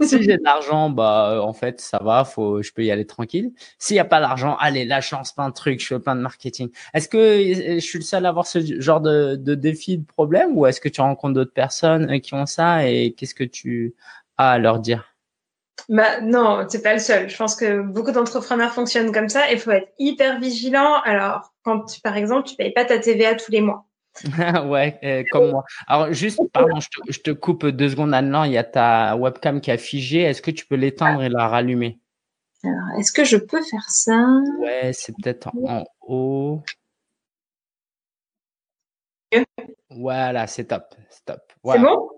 Si j'ai de l'argent, bah en fait ça va, faut, je peux y aller tranquille. S'il y a pas d'argent, allez là je lance plein de trucs, je fais plein de marketing. Est-ce que euh, je suis le seul à avoir ce genre de, de défi, de problème, ou est-ce que tu rencontres d'autres personnes qui ont ça et qu'est-ce que tu à leur dire? Bah non, c'est pas le seul. Je pense que beaucoup d'entrepreneurs fonctionnent comme ça. Il faut être hyper vigilant. Alors, quand tu, par exemple, tu payes pas ta TVA tous les mois. [LAUGHS] ouais, euh, comme moi. Alors juste, pardon, je te, je te coupe deux secondes Anne. Il y a ta webcam qui a figé. Est-ce que tu peux l'éteindre et la rallumer? Alors, est-ce que je peux faire ça? Ouais, c'est peut-être en, haut. Voilà, c'est top, c'est top. C'est bon?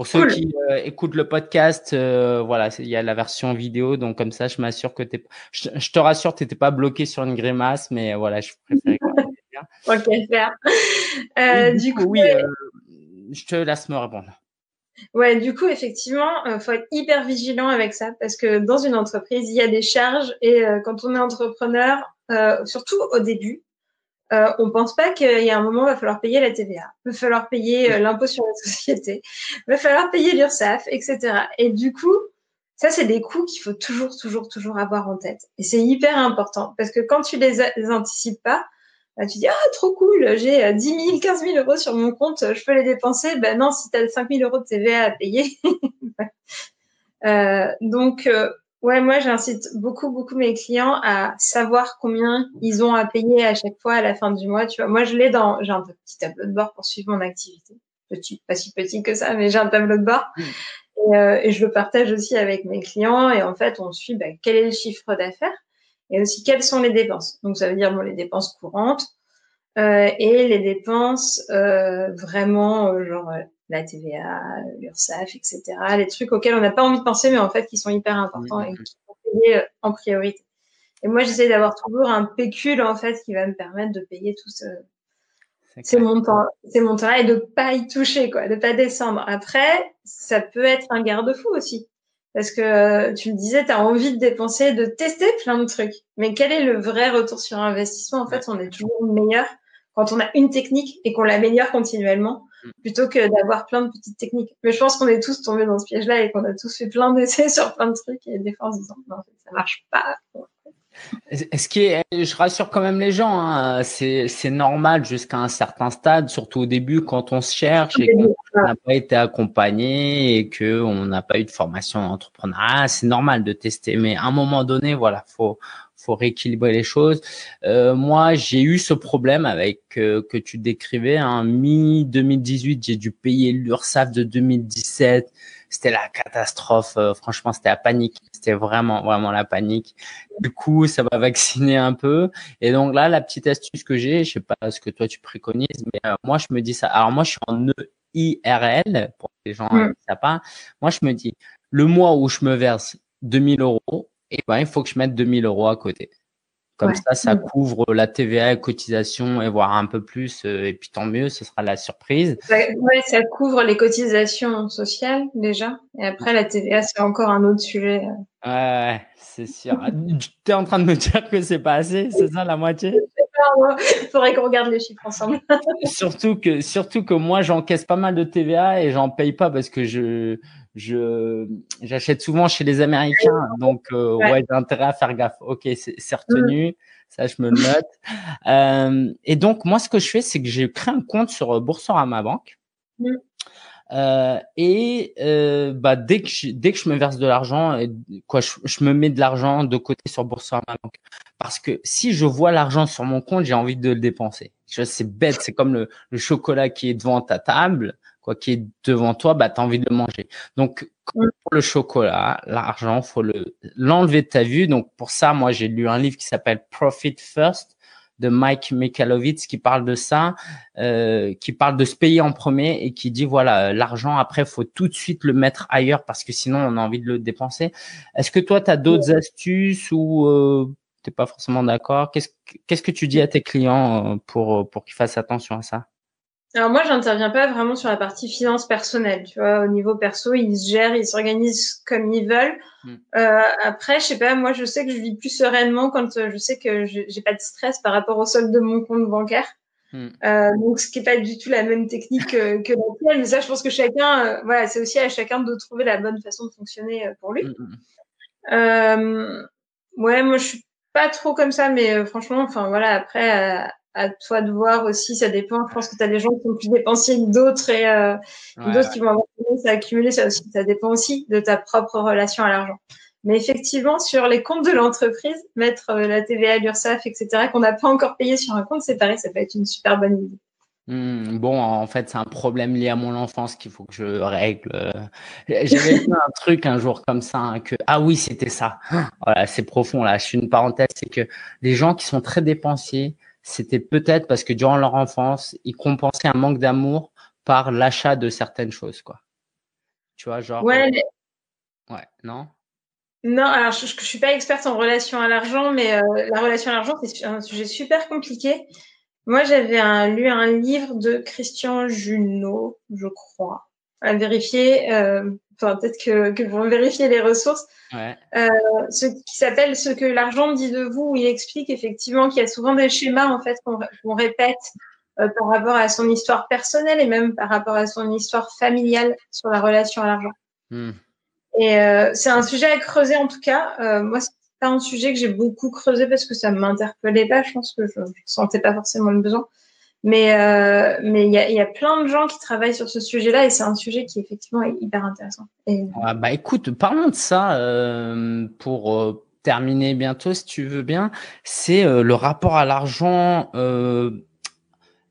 Pour ceux qui euh, écoutent le podcast, euh, voilà, il y a la version vidéo, donc comme ça, je m'assure que t'es. Je, je te rassure, t'étais pas bloqué sur une grimace, mais voilà, je préférais. [LAUGHS] ok, faire. Euh, du, coup, oui, je te laisse me répondre. Ouais, du coup, effectivement, faut être hyper vigilant avec ça parce que dans une entreprise, il y a des charges et quand on est entrepreneur, surtout au début, euh, on pense pas qu'il y a un moment, il va falloir payer la TVA, il va falloir payer euh, l'impôt sur la société, il va falloir payer l'URSSAF, etc. Et du coup, ça, c'est des coûts qu'il faut toujours, toujours, toujours avoir en tête. Et c'est hyper important parce que quand tu les, les anticipes pas, bah, tu dis, ah, trop cool, j'ai 10 000, 15 000 euros sur mon compte, je peux les dépenser. Ben non, si tu as 5 000 euros de TVA à payer. [LAUGHS] euh, donc, euh, Ouais, moi j'incite beaucoup beaucoup mes clients à savoir combien ils ont à payer à chaque fois à la fin du mois. Tu vois, moi je l'ai dans, j'ai un petit tableau de bord pour suivre mon activité. Petit, pas si petit que ça, mais j'ai un tableau de bord mmh. et, euh, et, je le partage aussi avec mes clients. Et en fait, on suit bah, quel est le chiffre d'affaires et aussi quelles sont les dépenses. Donc ça veut dire bon les dépenses courantes euh, et les dépenses euh, vraiment euh, genre euh, la TVA, l'URSSAF, etc. Les trucs auxquels on n'a pas envie de penser, mais en fait qui sont hyper importants et qui sont payés euh, en priorité. Et moi, j'essaie d'avoir toujours un pécule en fait qui va me permettre de payer tout ce, ces montants, ces montants et de pas y toucher, quoi, de pas descendre. Après, ça peut être un garde-fou aussi. Parce que euh, tu me disais, tu as envie de dépenser, de tester plein de trucs. Mais quel est le vrai retour sur investissement? En fait, on est toujours meilleur quand on a une technique et qu'on l'améliore continuellement. Plutôt que d'avoir plein de petites techniques. Mais je pense qu'on est tous tombés dans ce piège-là et qu'on a tous fait plein d'essais [LAUGHS] sur plein de trucs et des fois en se disant non, ça marche pas. Ce qui est, je rassure quand même les gens, hein, c'est, c'est normal jusqu'à un certain stade, surtout au début quand on se cherche et qu'on n'a pas été accompagné et que on n'a pas eu de formation en entrepreneuriat, c'est normal de tester. Mais à un moment donné, voilà, faut faut rééquilibrer les choses. Euh, moi, j'ai eu ce problème avec euh, que tu décrivais. Hein, mi 2018, j'ai dû payer l'URSSAF de 2017. C'était la catastrophe. Euh, franchement, c'était la panique. C'était vraiment, vraiment la panique. Du coup, ça va vacciner un peu. Et donc là, la petite astuce que j'ai, je sais pas ce que toi tu préconises, mais moi, je me dis ça. Alors moi, je suis en EIRL pour les gens mmh. qui savent pas. Moi, je me dis le mois où je me verse 2000 euros, et ben, il faut que je mette 2000 euros à côté. Comme ça, ça couvre la TVA, cotisation et voire un peu plus. Euh, et puis tant mieux, ce sera la surprise. Ouais, ça couvre les cotisations sociales déjà. Et après, la TVA, c'est encore un autre sujet. Ouais, c'est sûr. Tu es en train de me dire que c'est pas assez, c'est ça la moitié? Il faudrait qu'on regarde les chiffres ensemble. surtout que, surtout que moi, j'encaisse pas mal de TVA et j'en paye pas parce que je, je j'achète souvent chez les Américains, donc euh, ouais, j'ai intérêt à faire gaffe. Ok, c'est retenu, mm. ça je me le note. [LAUGHS] Euh, et donc moi, ce que je fais, c'est que j'ai créé un compte sur Boursorama Banque. Mm. Euh, et euh, bah, dès que je, dès que je me verse de l'argent, quoi, je, je, me mets de l'argent de côté sur Boursorama Bank. Parce que si je vois l'argent sur mon compte, j'ai envie de le dépenser. C'est bête, c'est comme le, le, chocolat qui est devant ta table, quoi, qui est devant toi, bah t'as envie de le manger. Donc pour le chocolat, l'argent, faut le l'enlever de ta vue. Donc pour ça, moi j'ai lu un livre qui s'appelle Profit First de Mike Michalowicz qui parle de ça, euh, qui parle de se payer en premier et qui dit voilà l'argent après faut tout de suite le mettre ailleurs parce que sinon on a envie de le dépenser. Est-ce que toi tu as d'autres astuces ou euh, t'es pas forcément d'accord? Qu'est-ce qu'est-ce que tu dis à tes clients euh, pour pour qu'ils fassent attention à ça? Alors moi, j'interviens pas vraiment sur la partie finance personnelle. Tu vois, au niveau perso, ils se gèrent, ils s'organisent comme ils veulent. Hmm. Euh, après, je sais pas, moi, je sais que je vis plus sereinement quand euh, je sais que j'ai pas de stress par rapport au solde de mon compte bancaire. Hmm. Euh, donc, ce qui est pas du tout la même technique que, [LAUGHS] que la tienne. Mais ça, je pense que chacun, euh, voilà, c'est aussi à chacun de trouver la bonne façon de fonctionner euh, pour lui. Hmm, ouais, moi, je suis pas trop comme ça, mais franchement, enfin voilà, après à toi de voir aussi, ça dépend. Je pense que tu as des gens qui sont plus dépensiers que d'autres et euh, d'autres qui vont avoir tendance à accumuler. Ça aussi, ça dépend aussi de ta propre relation à l'argent. Mais effectivement, sur les comptes de l'entreprise, mettre euh, la TVA, l'URSSAF, etc., qu'on n'a pas encore payé sur un compte séparé, ça peut être une super bonne idée. Hmm, bon, en fait, c'est un problème lié à mon enfance qu'il faut que je règle. J'avais fait un truc un jour comme ça, hein, que ah oui, c'était ça. Voilà, c'est profond là. Je suis une parenthèse, c'est que les gens qui sont très dépensiers, c'était peut-être parce que durant leur enfance, ils compensaient un manque d'amour par l'achat de certaines choses, quoi. Tu vois, genre. Ouais. Euh, ouais, non? Non, alors je, je, suis pas experte en relation à l'argent, mais euh, la relation à l'argent c'est un sujet super compliqué. Moi, j'avais lu un livre de Christian Junot, je crois, à vérifier. Euh, enfin, peut-être que, que vous vérifier les ressources. Ouais. Euh, ce qui s'appelle Ce que l'argent dit de vous, où il explique effectivement qu'il y a souvent des schémas en fait qu'on répète euh, par rapport à son histoire personnelle et même par rapport à son histoire familiale sur la relation à l'argent. Hmm. Et euh, c'est un sujet à creuser en tout cas. Moi, c'est pas un sujet que j'ai beaucoup creusé parce que ça m'interpellait pas. Je pense que je, je sentais pas forcément le besoin. Mais euh, mais il y a, y a, plein de gens qui travaillent sur ce sujet-là et c'est un sujet qui effectivement est hyper intéressant. Et... Ah, bah écoute, parlons de ça euh, pour euh, terminer bientôt, si tu veux bien. C'est euh, le rapport à l'argent. Euh,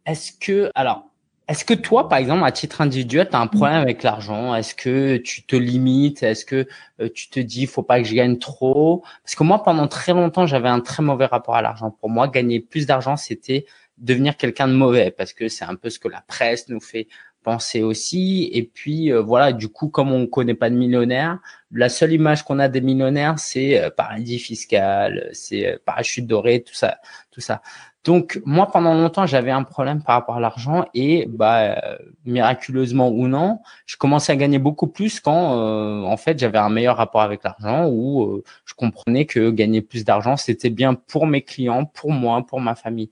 est-ce que alors est-ce que toi, par exemple, à titre individuel, tu as un problème avec l'argent? Est-ce que tu te limites? Est-ce que tu te dis, faut pas que je gagne trop? Parce que moi, pendant très longtemps, j'avais un très mauvais rapport à l'argent. Pour moi, gagner plus d'argent, c'était devenir quelqu'un de mauvais parce que c'est un peu ce que la presse nous fait penser aussi. Et puis euh, voilà, du coup, comme on connaît pas de millionnaires, la seule image qu'on a des millionnaires, c'est euh, paradis fiscal, c'est euh, parachute doré, tout ça, tout ça. Donc moi, pendant longtemps, j'avais un problème par rapport à l'argent et bah miraculeusement ou non, je commençais à gagner beaucoup plus quand en fait j'avais un meilleur rapport avec l'argent où je comprenais que gagner plus d'argent c'était bien pour mes clients, pour moi, pour ma famille.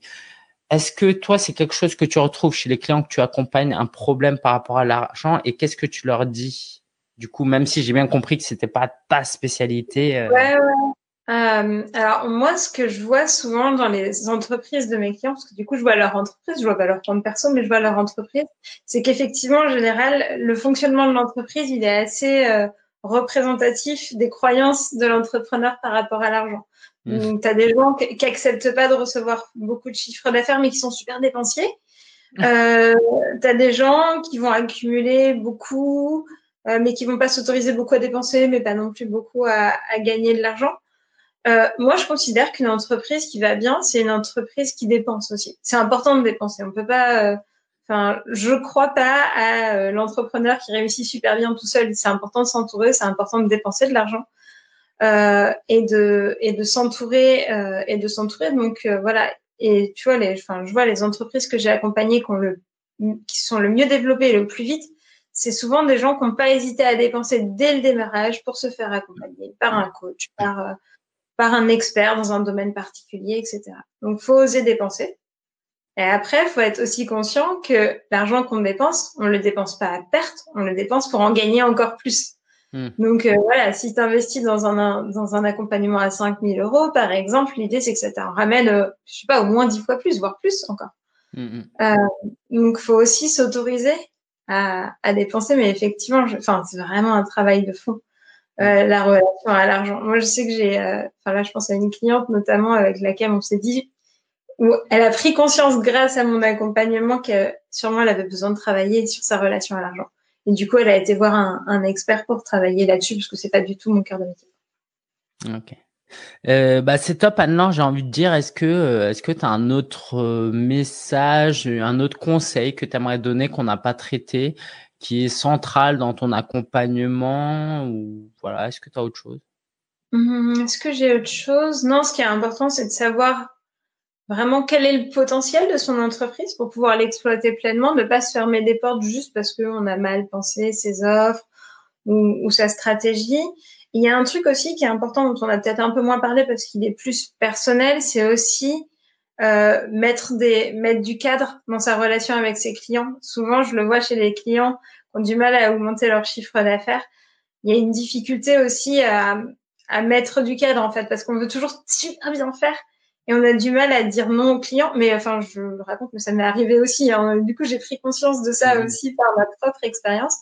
Est-ce que toi, c'est quelque chose que tu retrouves chez les clients que tu accompagnes, un problème par rapport à l'argent? Et qu'est-ce que tu leur dis? Du coup, même si j'ai bien compris que c'était pas ta spécialité. Euh... Ouais, ouais. Euh, alors moi, ce que je vois souvent dans les entreprises de mes clients, parce que du coup, je vois leur entreprise, je vois pas leur compte perso, mais je vois leur entreprise, c'est qu'effectivement, en général, le fonctionnement de l'entreprise, il est assez euh, représentatif des croyances de l'entrepreneur par rapport à l'argent. Mmh. Tu as des gens qui, acceptent pas de recevoir beaucoup de chiffres d'affaires, mais qui sont super dépensiers. Mmh. Euh, tu as des gens qui vont accumuler beaucoup, euh, mais qui vont pas s'autoriser beaucoup à dépenser, mais pas non plus beaucoup à, à gagner de l'argent. Euh, moi, je considère qu'une entreprise qui va bien, c'est une entreprise qui dépense aussi. C'est important de dépenser. On peut pas. Euh, enfin, je crois pas à euh, l'entrepreneur qui réussit super bien tout seul. C'est important de s'entourer, c'est important de dépenser de l'argent euh, et de et de s'entourer euh, et de s'entourer. Donc euh, voilà. Et tu vois les, enfin, je vois les entreprises que j'ai accompagnées qui ont le qui sont le mieux développées le plus vite. C'est souvent des gens qui n'ont pas hésité à dépenser dès le démarrage pour se faire accompagner par un coach, par euh, par un expert dans un domaine particulier, etc. Donc, faut oser dépenser. Et après, faut être aussi conscient que l'argent qu'on dépense, on le dépense pas à perte, on le dépense pour en gagner encore plus. Hmm. Donc euh, voilà, si tu investis dans un, dans un accompagnement à 5000 euros, par exemple, l'idée c'est que ça t'en ramène, euh, je sais pas, au moins 10 fois plus, voire plus encore. Hmm, hmm. Euh, donc faut aussi s'autoriser à, à dépenser, mais effectivement, enfin, c'est vraiment un travail de fond. Euh, la relation à l'argent. Moi, je sais que j'ai, euh, enfin là, je pense à une cliente notamment avec laquelle on s'est dit, où elle a pris conscience grâce à mon accompagnement que sûrement elle avait besoin de travailler sur sa relation à l'argent. Et du coup, elle a été voir un, un expert pour travailler là-dessus parce que c'est pas du tout mon cœur de métier. Ok. Euh, bah c'est top Anne-Laure, j'ai envie de dire, est-ce que euh, est-ce que tu as un autre euh, message, un autre conseil que tu aimerais donner qu'on n'a pas traité, qui est central dans ton accompagnement ou voilà, est-ce que tu as autre chose? Mmh, Est-ce que j'ai autre chose? Non, ce qui est important, c'est de savoir vraiment quel est le potentiel de son entreprise pour pouvoir l'exploiter pleinement, ne pas se fermer des portes juste parce qu'on a mal pensé ses offres ou, ou sa stratégie. Il y a un truc aussi qui est important dont on a peut-être un peu moins parlé parce qu'il est plus personnel, c'est aussi euh, mettre des mettre du cadre dans sa relation avec ses clients. Souvent, je le vois chez les clients qui ont du mal à augmenter leur chiffre d'affaires. Il y a une difficulté aussi à, à mettre du cadre en fait parce qu'on veut toujours super bien faire et on a du mal à dire non aux clients. Mais enfin, je le raconte, mais ça m'est arrivé aussi. Hein. Du coup, j'ai pris conscience de ça mmh. aussi par ma propre expérience.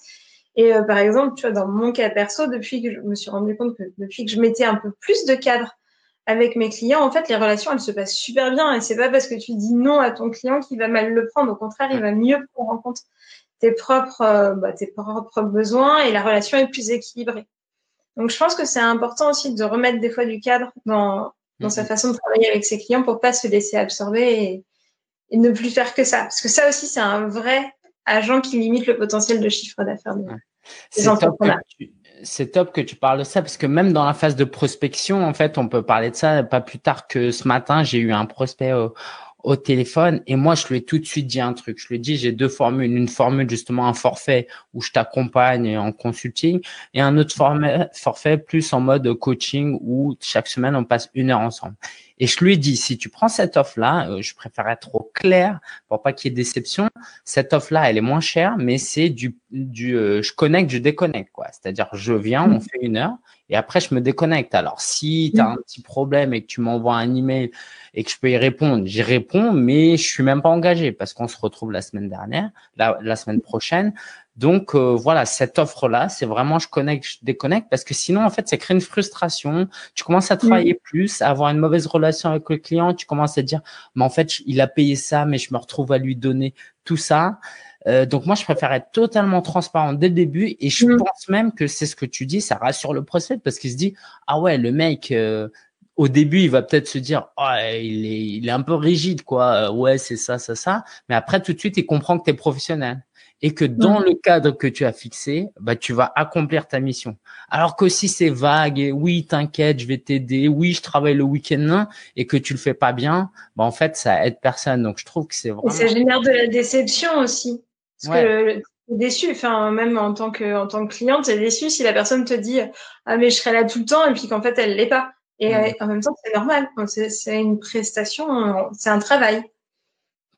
Et euh, par exemple, tu vois, dans mon cas perso, depuis que je me suis rendu compte que depuis que je mettais un peu plus de cadre avec mes clients, en fait, les relations, elles se passent super bien. Et c'est pas parce que tu dis non à ton client qu'il va mal le prendre. Au contraire, il va mieux prendre en compte tes propres, euh, bah, tes propres besoins et la relation est plus équilibrée. Donc, je pense que c'est important aussi de remettre des fois du cadre dans, dans sa façon de travailler avec ses clients pour pas se laisser absorber et, et ne plus faire que ça. Parce que ça aussi, c'est un vrai agent qui limite le potentiel de chiffre d'affaires C'est top, que tu parles de ça parce que même dans la phase de prospection, en fait, on peut parler de ça. Pas plus tard que ce matin, j'ai eu un prospect au, au téléphone et moi je lui ai tout de suite dit un truc. Je lui ai dit j'ai deux formules, une formule justement un forfait où je t'accompagne en consulting et un autre forfait plus en mode coaching où chaque semaine on passe une heure ensemble. Et je lui ai dit, si tu prends cette offre-là, euh, je préfère être trop clair pour pas qu'il y ait déception. Cette offre-là, elle est moins chère, mais c'est du, du euh, je connecte, je déconnecte, quoi. C'est-à-dire, je viens, on fait une heure et après, je me déconnecte. Alors, si tu as un petit problème et que tu m'envoies un email et que je peux y répondre, j'y réponds, mais je suis même pas engagé parce qu'on se retrouve la semaine dernière, la, la semaine prochaine. Donc euh, voilà, cette offre-là, c'est vraiment je connecte, je déconnecte parce que sinon en fait, ça crée une frustration. Tu commences à travailler plus, à avoir une mauvaise relation avec le client. Tu commences à dire, mais en fait, il a payé ça, mais je me retrouve à lui donner tout ça. Euh, donc moi, je préfère être totalement transparent dès le début et je mm. pense même que c'est ce que tu dis, ça rassure le prospect parce qu'il se dit ah ouais, le mec. Euh, au début, il va peut-être se dire, oh, il est, il est un peu rigide, quoi. Ouais, c'est ça, ça, ça. Mais après, tout de suite, il comprend que tu es professionnel et que dans le cadre que tu as fixé, bah, tu vas accomplir ta mission. Alors que si c'est vague et oui, t'inquiète, je vais t'aider, oui, je travaille le week-end et que tu le fais pas bien, bah, en fait, ça aide personne. Donc, je trouve que c'est vraiment. Et ça génère de la déception aussi. Parce que déçu, enfin, même en tant que, en tant que cliente, t'es déçu si la personne te dit, ah, mais je serai là tout le temps et puis qu'en fait, elle l'est pas. Et mmh. en même temps, c'est normal. C'est une prestation, c'est un travail.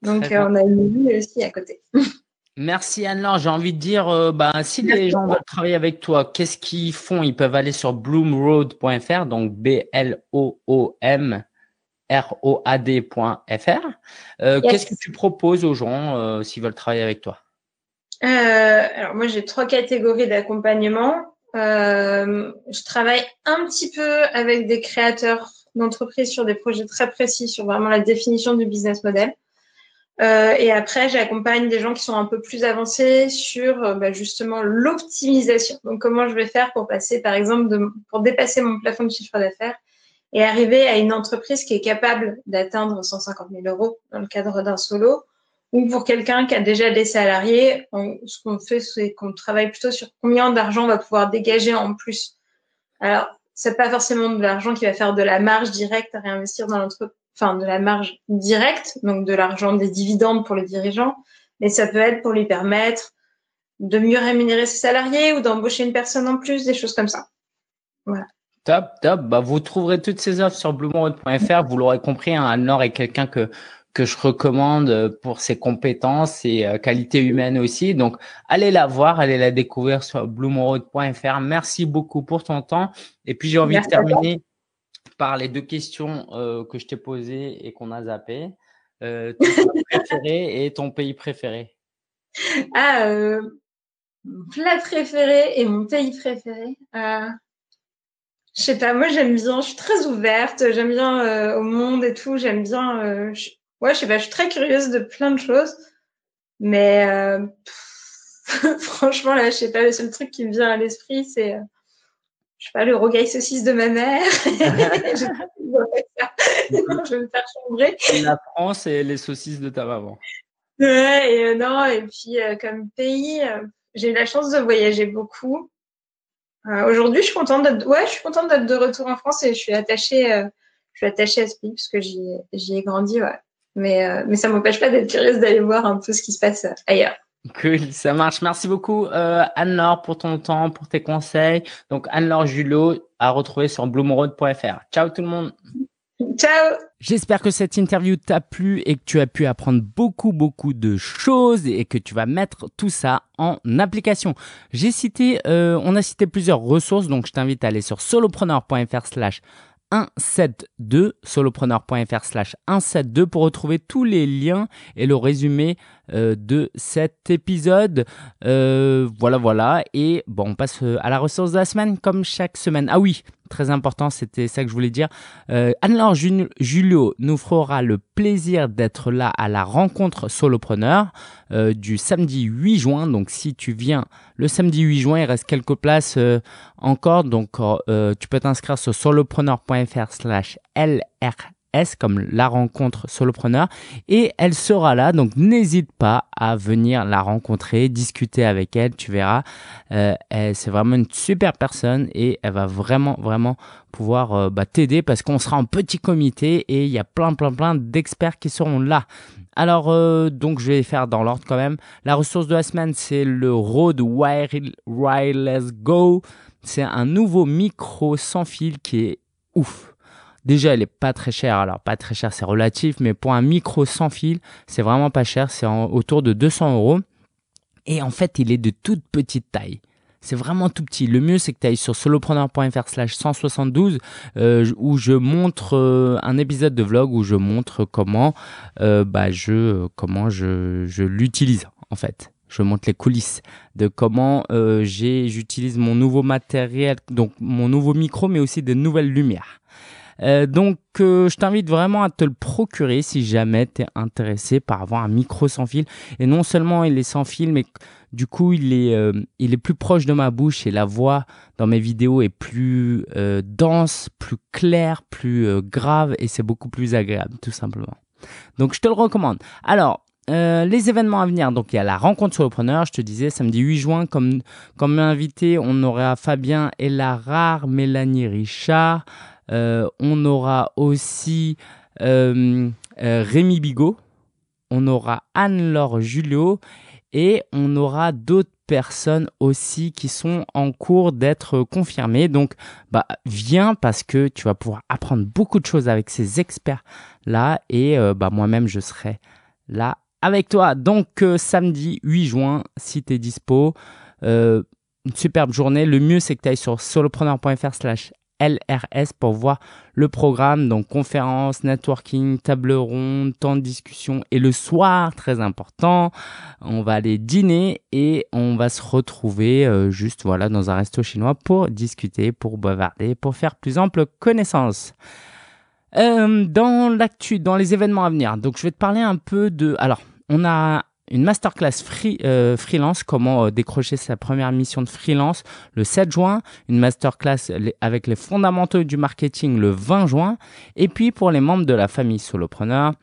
Donc, on a une vie aussi à côté. [LAUGHS] Merci Anne-Laure. J'ai envie de dire, euh, bah, si les gens veulent travailler avec toi, qu'est-ce qu'ils font? Ils peuvent aller sur bloomroad.fr, donc B-L-O-O-M. R-O-A-D.fr. Euh, Qu'est-ce que tu proposes aux gens euh, s'ils veulent travailler avec toi? euh, Alors moi j'ai trois catégories d'accompagnement. Euh, je travaille un petit peu avec des créateurs d'entreprises sur des projets très précis sur vraiment la définition du business model. Euh, et après, j'accompagne des gens qui sont un peu plus avancés sur euh, bah, justement l'optimisation. Donc, comment je vais faire pour passer, par exemple, pour dépasser mon plafond de chiffre d'affaires et arriver à une entreprise qui est capable d'atteindre 150 000 euros dans le cadre d'un solo, ou pour quelqu'un qui a déjà des salariés, ce qu'on fait, c'est qu'on travaille plutôt sur combien d'argent on va pouvoir dégager en plus. Alors, c'est pas forcément de l'argent qui va faire de la marge directe à réinvestir dans l'entreprise enfin de la marge directe, donc de l'argent des dividendes pour les dirigeants, mais ça peut être pour lui permettre de mieux rémunérer ses salariés ou d'embaucher une personne en plus, des choses comme ça. Voilà. Top, top. Bah, vous trouverez toutes ces offres sur bluemonroad.fr. Vous l'aurez compris, hein, Anne-Laure est quelqu'un que que je recommande pour ses compétences et euh, qualités humaines aussi. Donc, allez la voir, allez la découvrir sur bluemonroad.fr. Merci beaucoup pour ton temps. Et puis, j'ai envie de terminer par les deux questions euh, que je t'ai posées et qu'on a zappées. Euh, ton [LAUGHS] préféré et ton pays préféré Ah, euh, mon plat préféré et mon pays préféré. Euh, je sais pas, moi j'aime bien, je suis très ouverte, j'aime bien euh, au monde et tout, j'aime bien. Euh, je, ouais, je sais pas, je suis très curieuse de plein de choses, mais euh, [LAUGHS] franchement là, je sais pas, le seul truc qui me vient à l'esprit, c'est, euh, je sais pas, le rogaille saucisse de ma mère. [LAUGHS] je, [LAUGHS] je vais me faire chambrer. La France et les saucisses de ta maman. Ouais, et euh, non, et puis comme pays, j'ai eu la chance de voyager beaucoup. Aujourd'hui, je suis contente d'être, ouais, je suis contente d'être de retour en France et je suis attachée, je suis attachée à ce pays parce que j'y, j'y ai grandi, ouais. Mais, mais ça m'empêche pas d'être curieuse d'aller voir un peu ce qui se passe ailleurs. Cool, ça marche. Merci beaucoup euh, Anne-Laure pour ton temps, pour tes conseils. Donc Anne-Laure Julot à retrouver sur bloomroad.fr. Ciao tout le monde. Ciao J'espère que cette interview t'a plu et que tu as pu apprendre beaucoup beaucoup de choses et que tu vas mettre tout ça en application. J'ai cité, euh, on a cité plusieurs ressources, donc je t'invite à aller sur solopreneur.fr slash 172 solopreneur.fr slash 172 pour retrouver tous les liens et le résumé euh, de cet épisode. Euh, voilà, voilà. Et bon, on passe euh, à la ressource de la semaine comme chaque semaine. Ah oui, très important, c'était ça que je voulais dire. Euh, Anne-Laure Julio nous fera le plaisir d'être là à la rencontre solopreneur euh, du samedi 8 juin. Donc si tu viens le samedi 8 juin, il reste quelques places euh, encore. Donc euh, tu peux t'inscrire sur solopreneur.fr slash LR S comme la rencontre solopreneur. Et elle sera là donc n'hésite pas à venir la rencontrer discuter avec elle tu verras. Euh, c'est vraiment une super personne et elle va vraiment vraiment pouvoir euh, bah, t'aider parce qu'on sera en petit comité et il y a plein plein plein d'experts qui seront là. Alors euh, donc je vais faire dans l'ordre quand même. La ressource de la semaine c'est le Rode Wireless Go. C'est un nouveau micro sans fil qui est ouf Déjà, elle est pas très chère. Alors, pas très cher, c'est relatif, mais pour un micro sans fil, c'est vraiment pas cher. C'est autour de 200 euros. Et en fait, il est de toute petite taille. C'est vraiment tout petit. Le mieux, c'est que tu ailles sur solopreneur.fr slash 172 euh, où je montre euh, un épisode de vlog où je montre comment euh, bah, je, comment je, je l'utilise en fait. Je montre les coulisses de comment euh, j'ai j'utilise mon nouveau matériel, donc mon nouveau micro, mais aussi de nouvelles lumières. Euh, donc, euh, je t'invite vraiment à te le procurer si jamais tu es intéressé par avoir un micro sans fil. Et non seulement il est sans fil, mais du coup, il est, euh, il est plus proche de ma bouche et la voix dans mes vidéos est plus euh, dense, plus claire, plus euh, grave et c'est beaucoup plus agréable, tout simplement. Donc, je te le recommande. Alors, euh, les événements à venir, donc il y a la rencontre solopreneur, je te disais, samedi 8 juin, comme, comme invité, on aura Fabien Elarard, Mélanie Richard, on aura aussi euh, euh, Rémi Bigot, on aura Anne-Laure Julio et on aura d'autres personnes aussi qui sont en cours d'être confirmées. Donc, bah, viens parce que tu vas pouvoir apprendre beaucoup de choses avec ces experts là et bah, moi-même je serai là avec toi. Donc, samedi 8 juin, si tu es dispo, une superbe journée. Le mieux, c'est que tu ailles sur solopreneur.fr LRS pour voir le programme, donc conférence, networking, table ronde, temps de discussion et le soir, très important, on va aller dîner et on va se retrouver euh, juste voilà dans un resto chinois pour discuter, pour bavarder, pour faire plus ample connaissance. Euh, dans l'actu, dans les événements à venir, donc je vais te parler un peu de. Alors, on a une masterclass free, euh, freelance, comment euh, décrocher sa première mission de freelance le 7 juin, une masterclass avec les fondamentaux du marketing le 20 juin, et puis pour les membres de la famille solopreneur,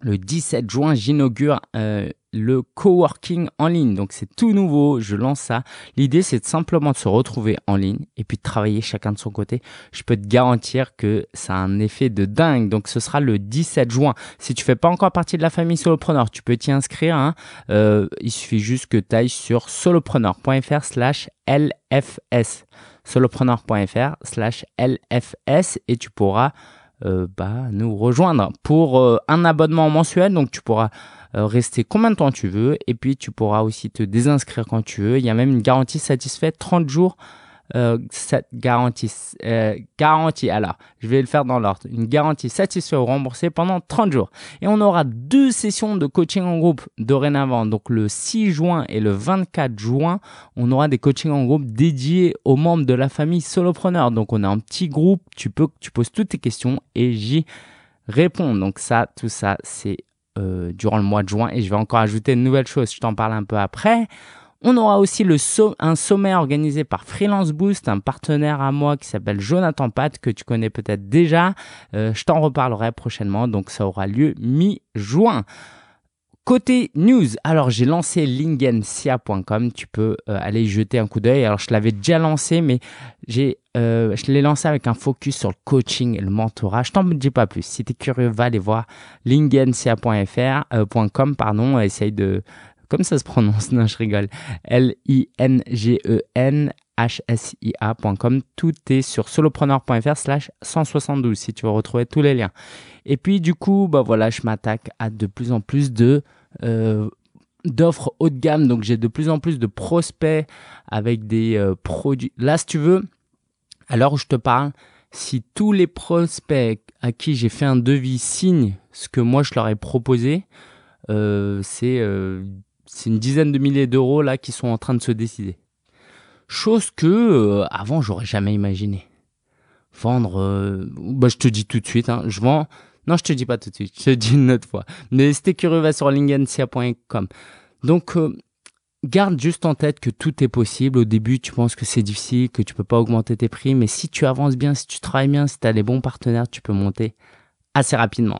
le 17 juin, j'inaugure euh, le coworking en ligne. Donc c'est tout nouveau, je lance ça. L'idée c'est simplement de se retrouver en ligne et puis de travailler chacun de son côté. Je peux te garantir que ça a un effet de dingue. Donc ce sera le 17 juin. Si tu fais pas encore partie de la famille solopreneur, tu peux t'y inscrire. Hein. Euh, il suffit juste que tu ailles sur solopreneur.fr slash LFS. solopreneur.fr slash LFS et tu pourras euh, bah, nous rejoindre pour euh, un abonnement mensuel. Donc tu pourras rester combien de temps tu veux et puis tu pourras aussi te désinscrire quand tu veux. Il y a même une garantie satisfaite 30 jours euh, garantie, euh, garantie, alors, je vais le faire dans l'ordre, une garantie satisfait ou remboursée pendant 30 jours. Et on aura deux sessions de coaching en groupe dorénavant. Donc le 6 juin et le 24 juin, on aura des coachings en groupe dédiés aux membres de la famille solopreneur. Donc on a un petit groupe, tu peux, tu poses toutes tes questions et j'y réponds. Donc ça, tout ça, c'est euh, durant le mois de juin et je vais encore ajouter une nouvelle chose, je t'en parle un peu après. On aura aussi le un sommet organisé par Freelance Boost, un partenaire à moi qui s'appelle Jonathan Pat, que tu connais peut-être déjà. Euh, je t'en reparlerai prochainement, donc ça aura lieu mi-juin. Côté news, alors j'ai lancé lingensia.com, tu peux euh, aller jeter un coup d'œil. Alors je l'avais déjà lancé, mais j'ai, euh, je l'ai lancé avec un focus sur le coaching et le mentorat. Je t'en dis pas plus. Si tu es curieux, va aller voir lingensia.fr.com, pardon, essaye de comme ça se prononce, [LAUGHS] non, je rigole. L-I-N-G-E-N hsia.com. Tout est sur solopreneur.fr slash 172 si tu veux retrouver tous les liens. Et puis du coup, bah voilà, je m'attaque à de plus en plus de euh, d'offres haut de gamme. Donc j'ai de plus en plus de prospects avec des euh, produits. Là, si tu veux, alors je te parle, si tous les prospects à qui j'ai fait un devis signent ce que moi je leur ai proposé, euh, c'est c'est une dizaine de milliers d'euros là qui sont en train de se décider. Chose que euh, avant j'aurais jamais imaginé. Vendre, euh, bah je te dis tout de suite, hein, je vends. Non, je te dis pas tout de suite, je te dis une autre fois. Mais t'es curieux, va sur lingensia.com. Donc euh, garde juste en tête que tout est possible. Au début, tu penses que c'est difficile, que tu peux pas augmenter tes prix, mais si tu avances bien, si tu travailles bien, si tu as les bons partenaires, tu peux monter assez rapidement.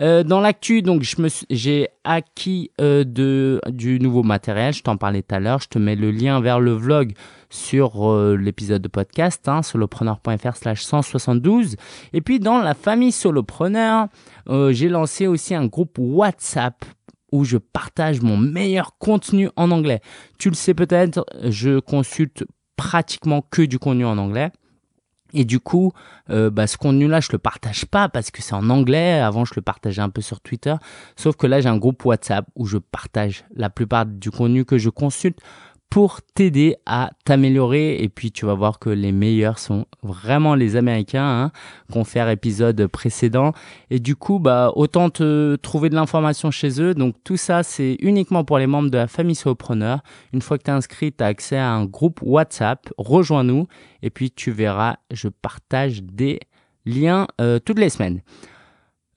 Euh, dans l'actu, donc j'ai acquis euh, du nouveau matériel. Je t'en parlais tout à l'heure. Je te mets le lien vers le vlog sur euh, l'épisode de podcast, hein, solopreneur.fr/slash 172. Et puis dans la famille solopreneur, j'ai lancé aussi un groupe WhatsApp où je partage mon meilleur contenu en anglais. Tu le sais peut-être, je consulte pratiquement que du contenu en anglais. Et du coup, euh, bah, ce contenu-là, je le partage pas parce que c'est en anglais. Avant, je le partageais un peu sur Twitter. Sauf que là, j'ai un groupe WhatsApp où je partage la plupart du contenu que je consulte pour t'aider à t'améliorer. Et puis tu vas voir que les meilleurs sont vraiment les Américains, hein, confère épisode précédent. Et du coup, bah autant te trouver de l'information chez eux. Donc tout ça, c'est uniquement pour les membres de la famille Solopreneur. Une fois que tu es inscrit, tu as accès à un groupe WhatsApp. Rejoins-nous et puis tu verras, je partage des liens euh, toutes les semaines.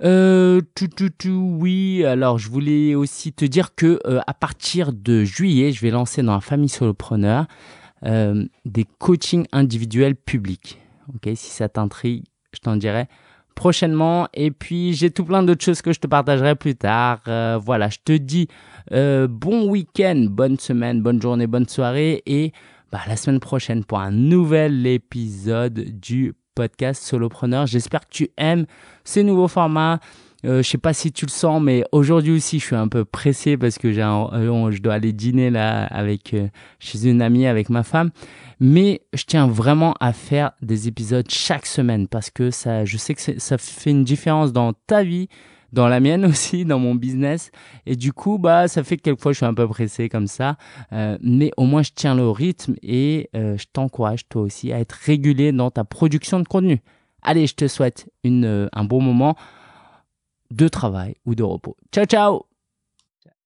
Euh, tout, tout, tout, oui. Alors, je voulais aussi te dire que euh, à partir de juillet, je vais lancer dans la famille solopreneur euh, des coachings individuels publics. Ok, si ça t'intrigue, je t'en dirai prochainement. Et puis, j'ai tout plein d'autres choses que je te partagerai plus tard. Euh, voilà, je te dis bon week-end, bonne semaine, bonne journée, bonne soirée et bah, la semaine prochaine pour un nouvel épisode du podcast Solopreneur. J'espère que tu aimes ces nouveaux formats. Euh, je sais pas si tu le sens, mais aujourd'hui aussi, je suis un peu pressé parce que j'ai euh, je dois aller dîner là avec euh, chez une amie avec ma femme. Mais je tiens vraiment à faire des épisodes chaque semaine parce que ça, je sais que ça fait une différence dans ta vie, dans la mienne [LAUGHS] aussi, dans mon business. Et du coup, bah, ça fait que quelquefois je suis un peu pressé comme ça. Euh, mais au moins, je tiens le rythme et euh, je t'encourage toi aussi à être régulier dans ta production de contenu. Allez, je te souhaite une, euh, un bon moment de travail ou de repos. Ciao, ciao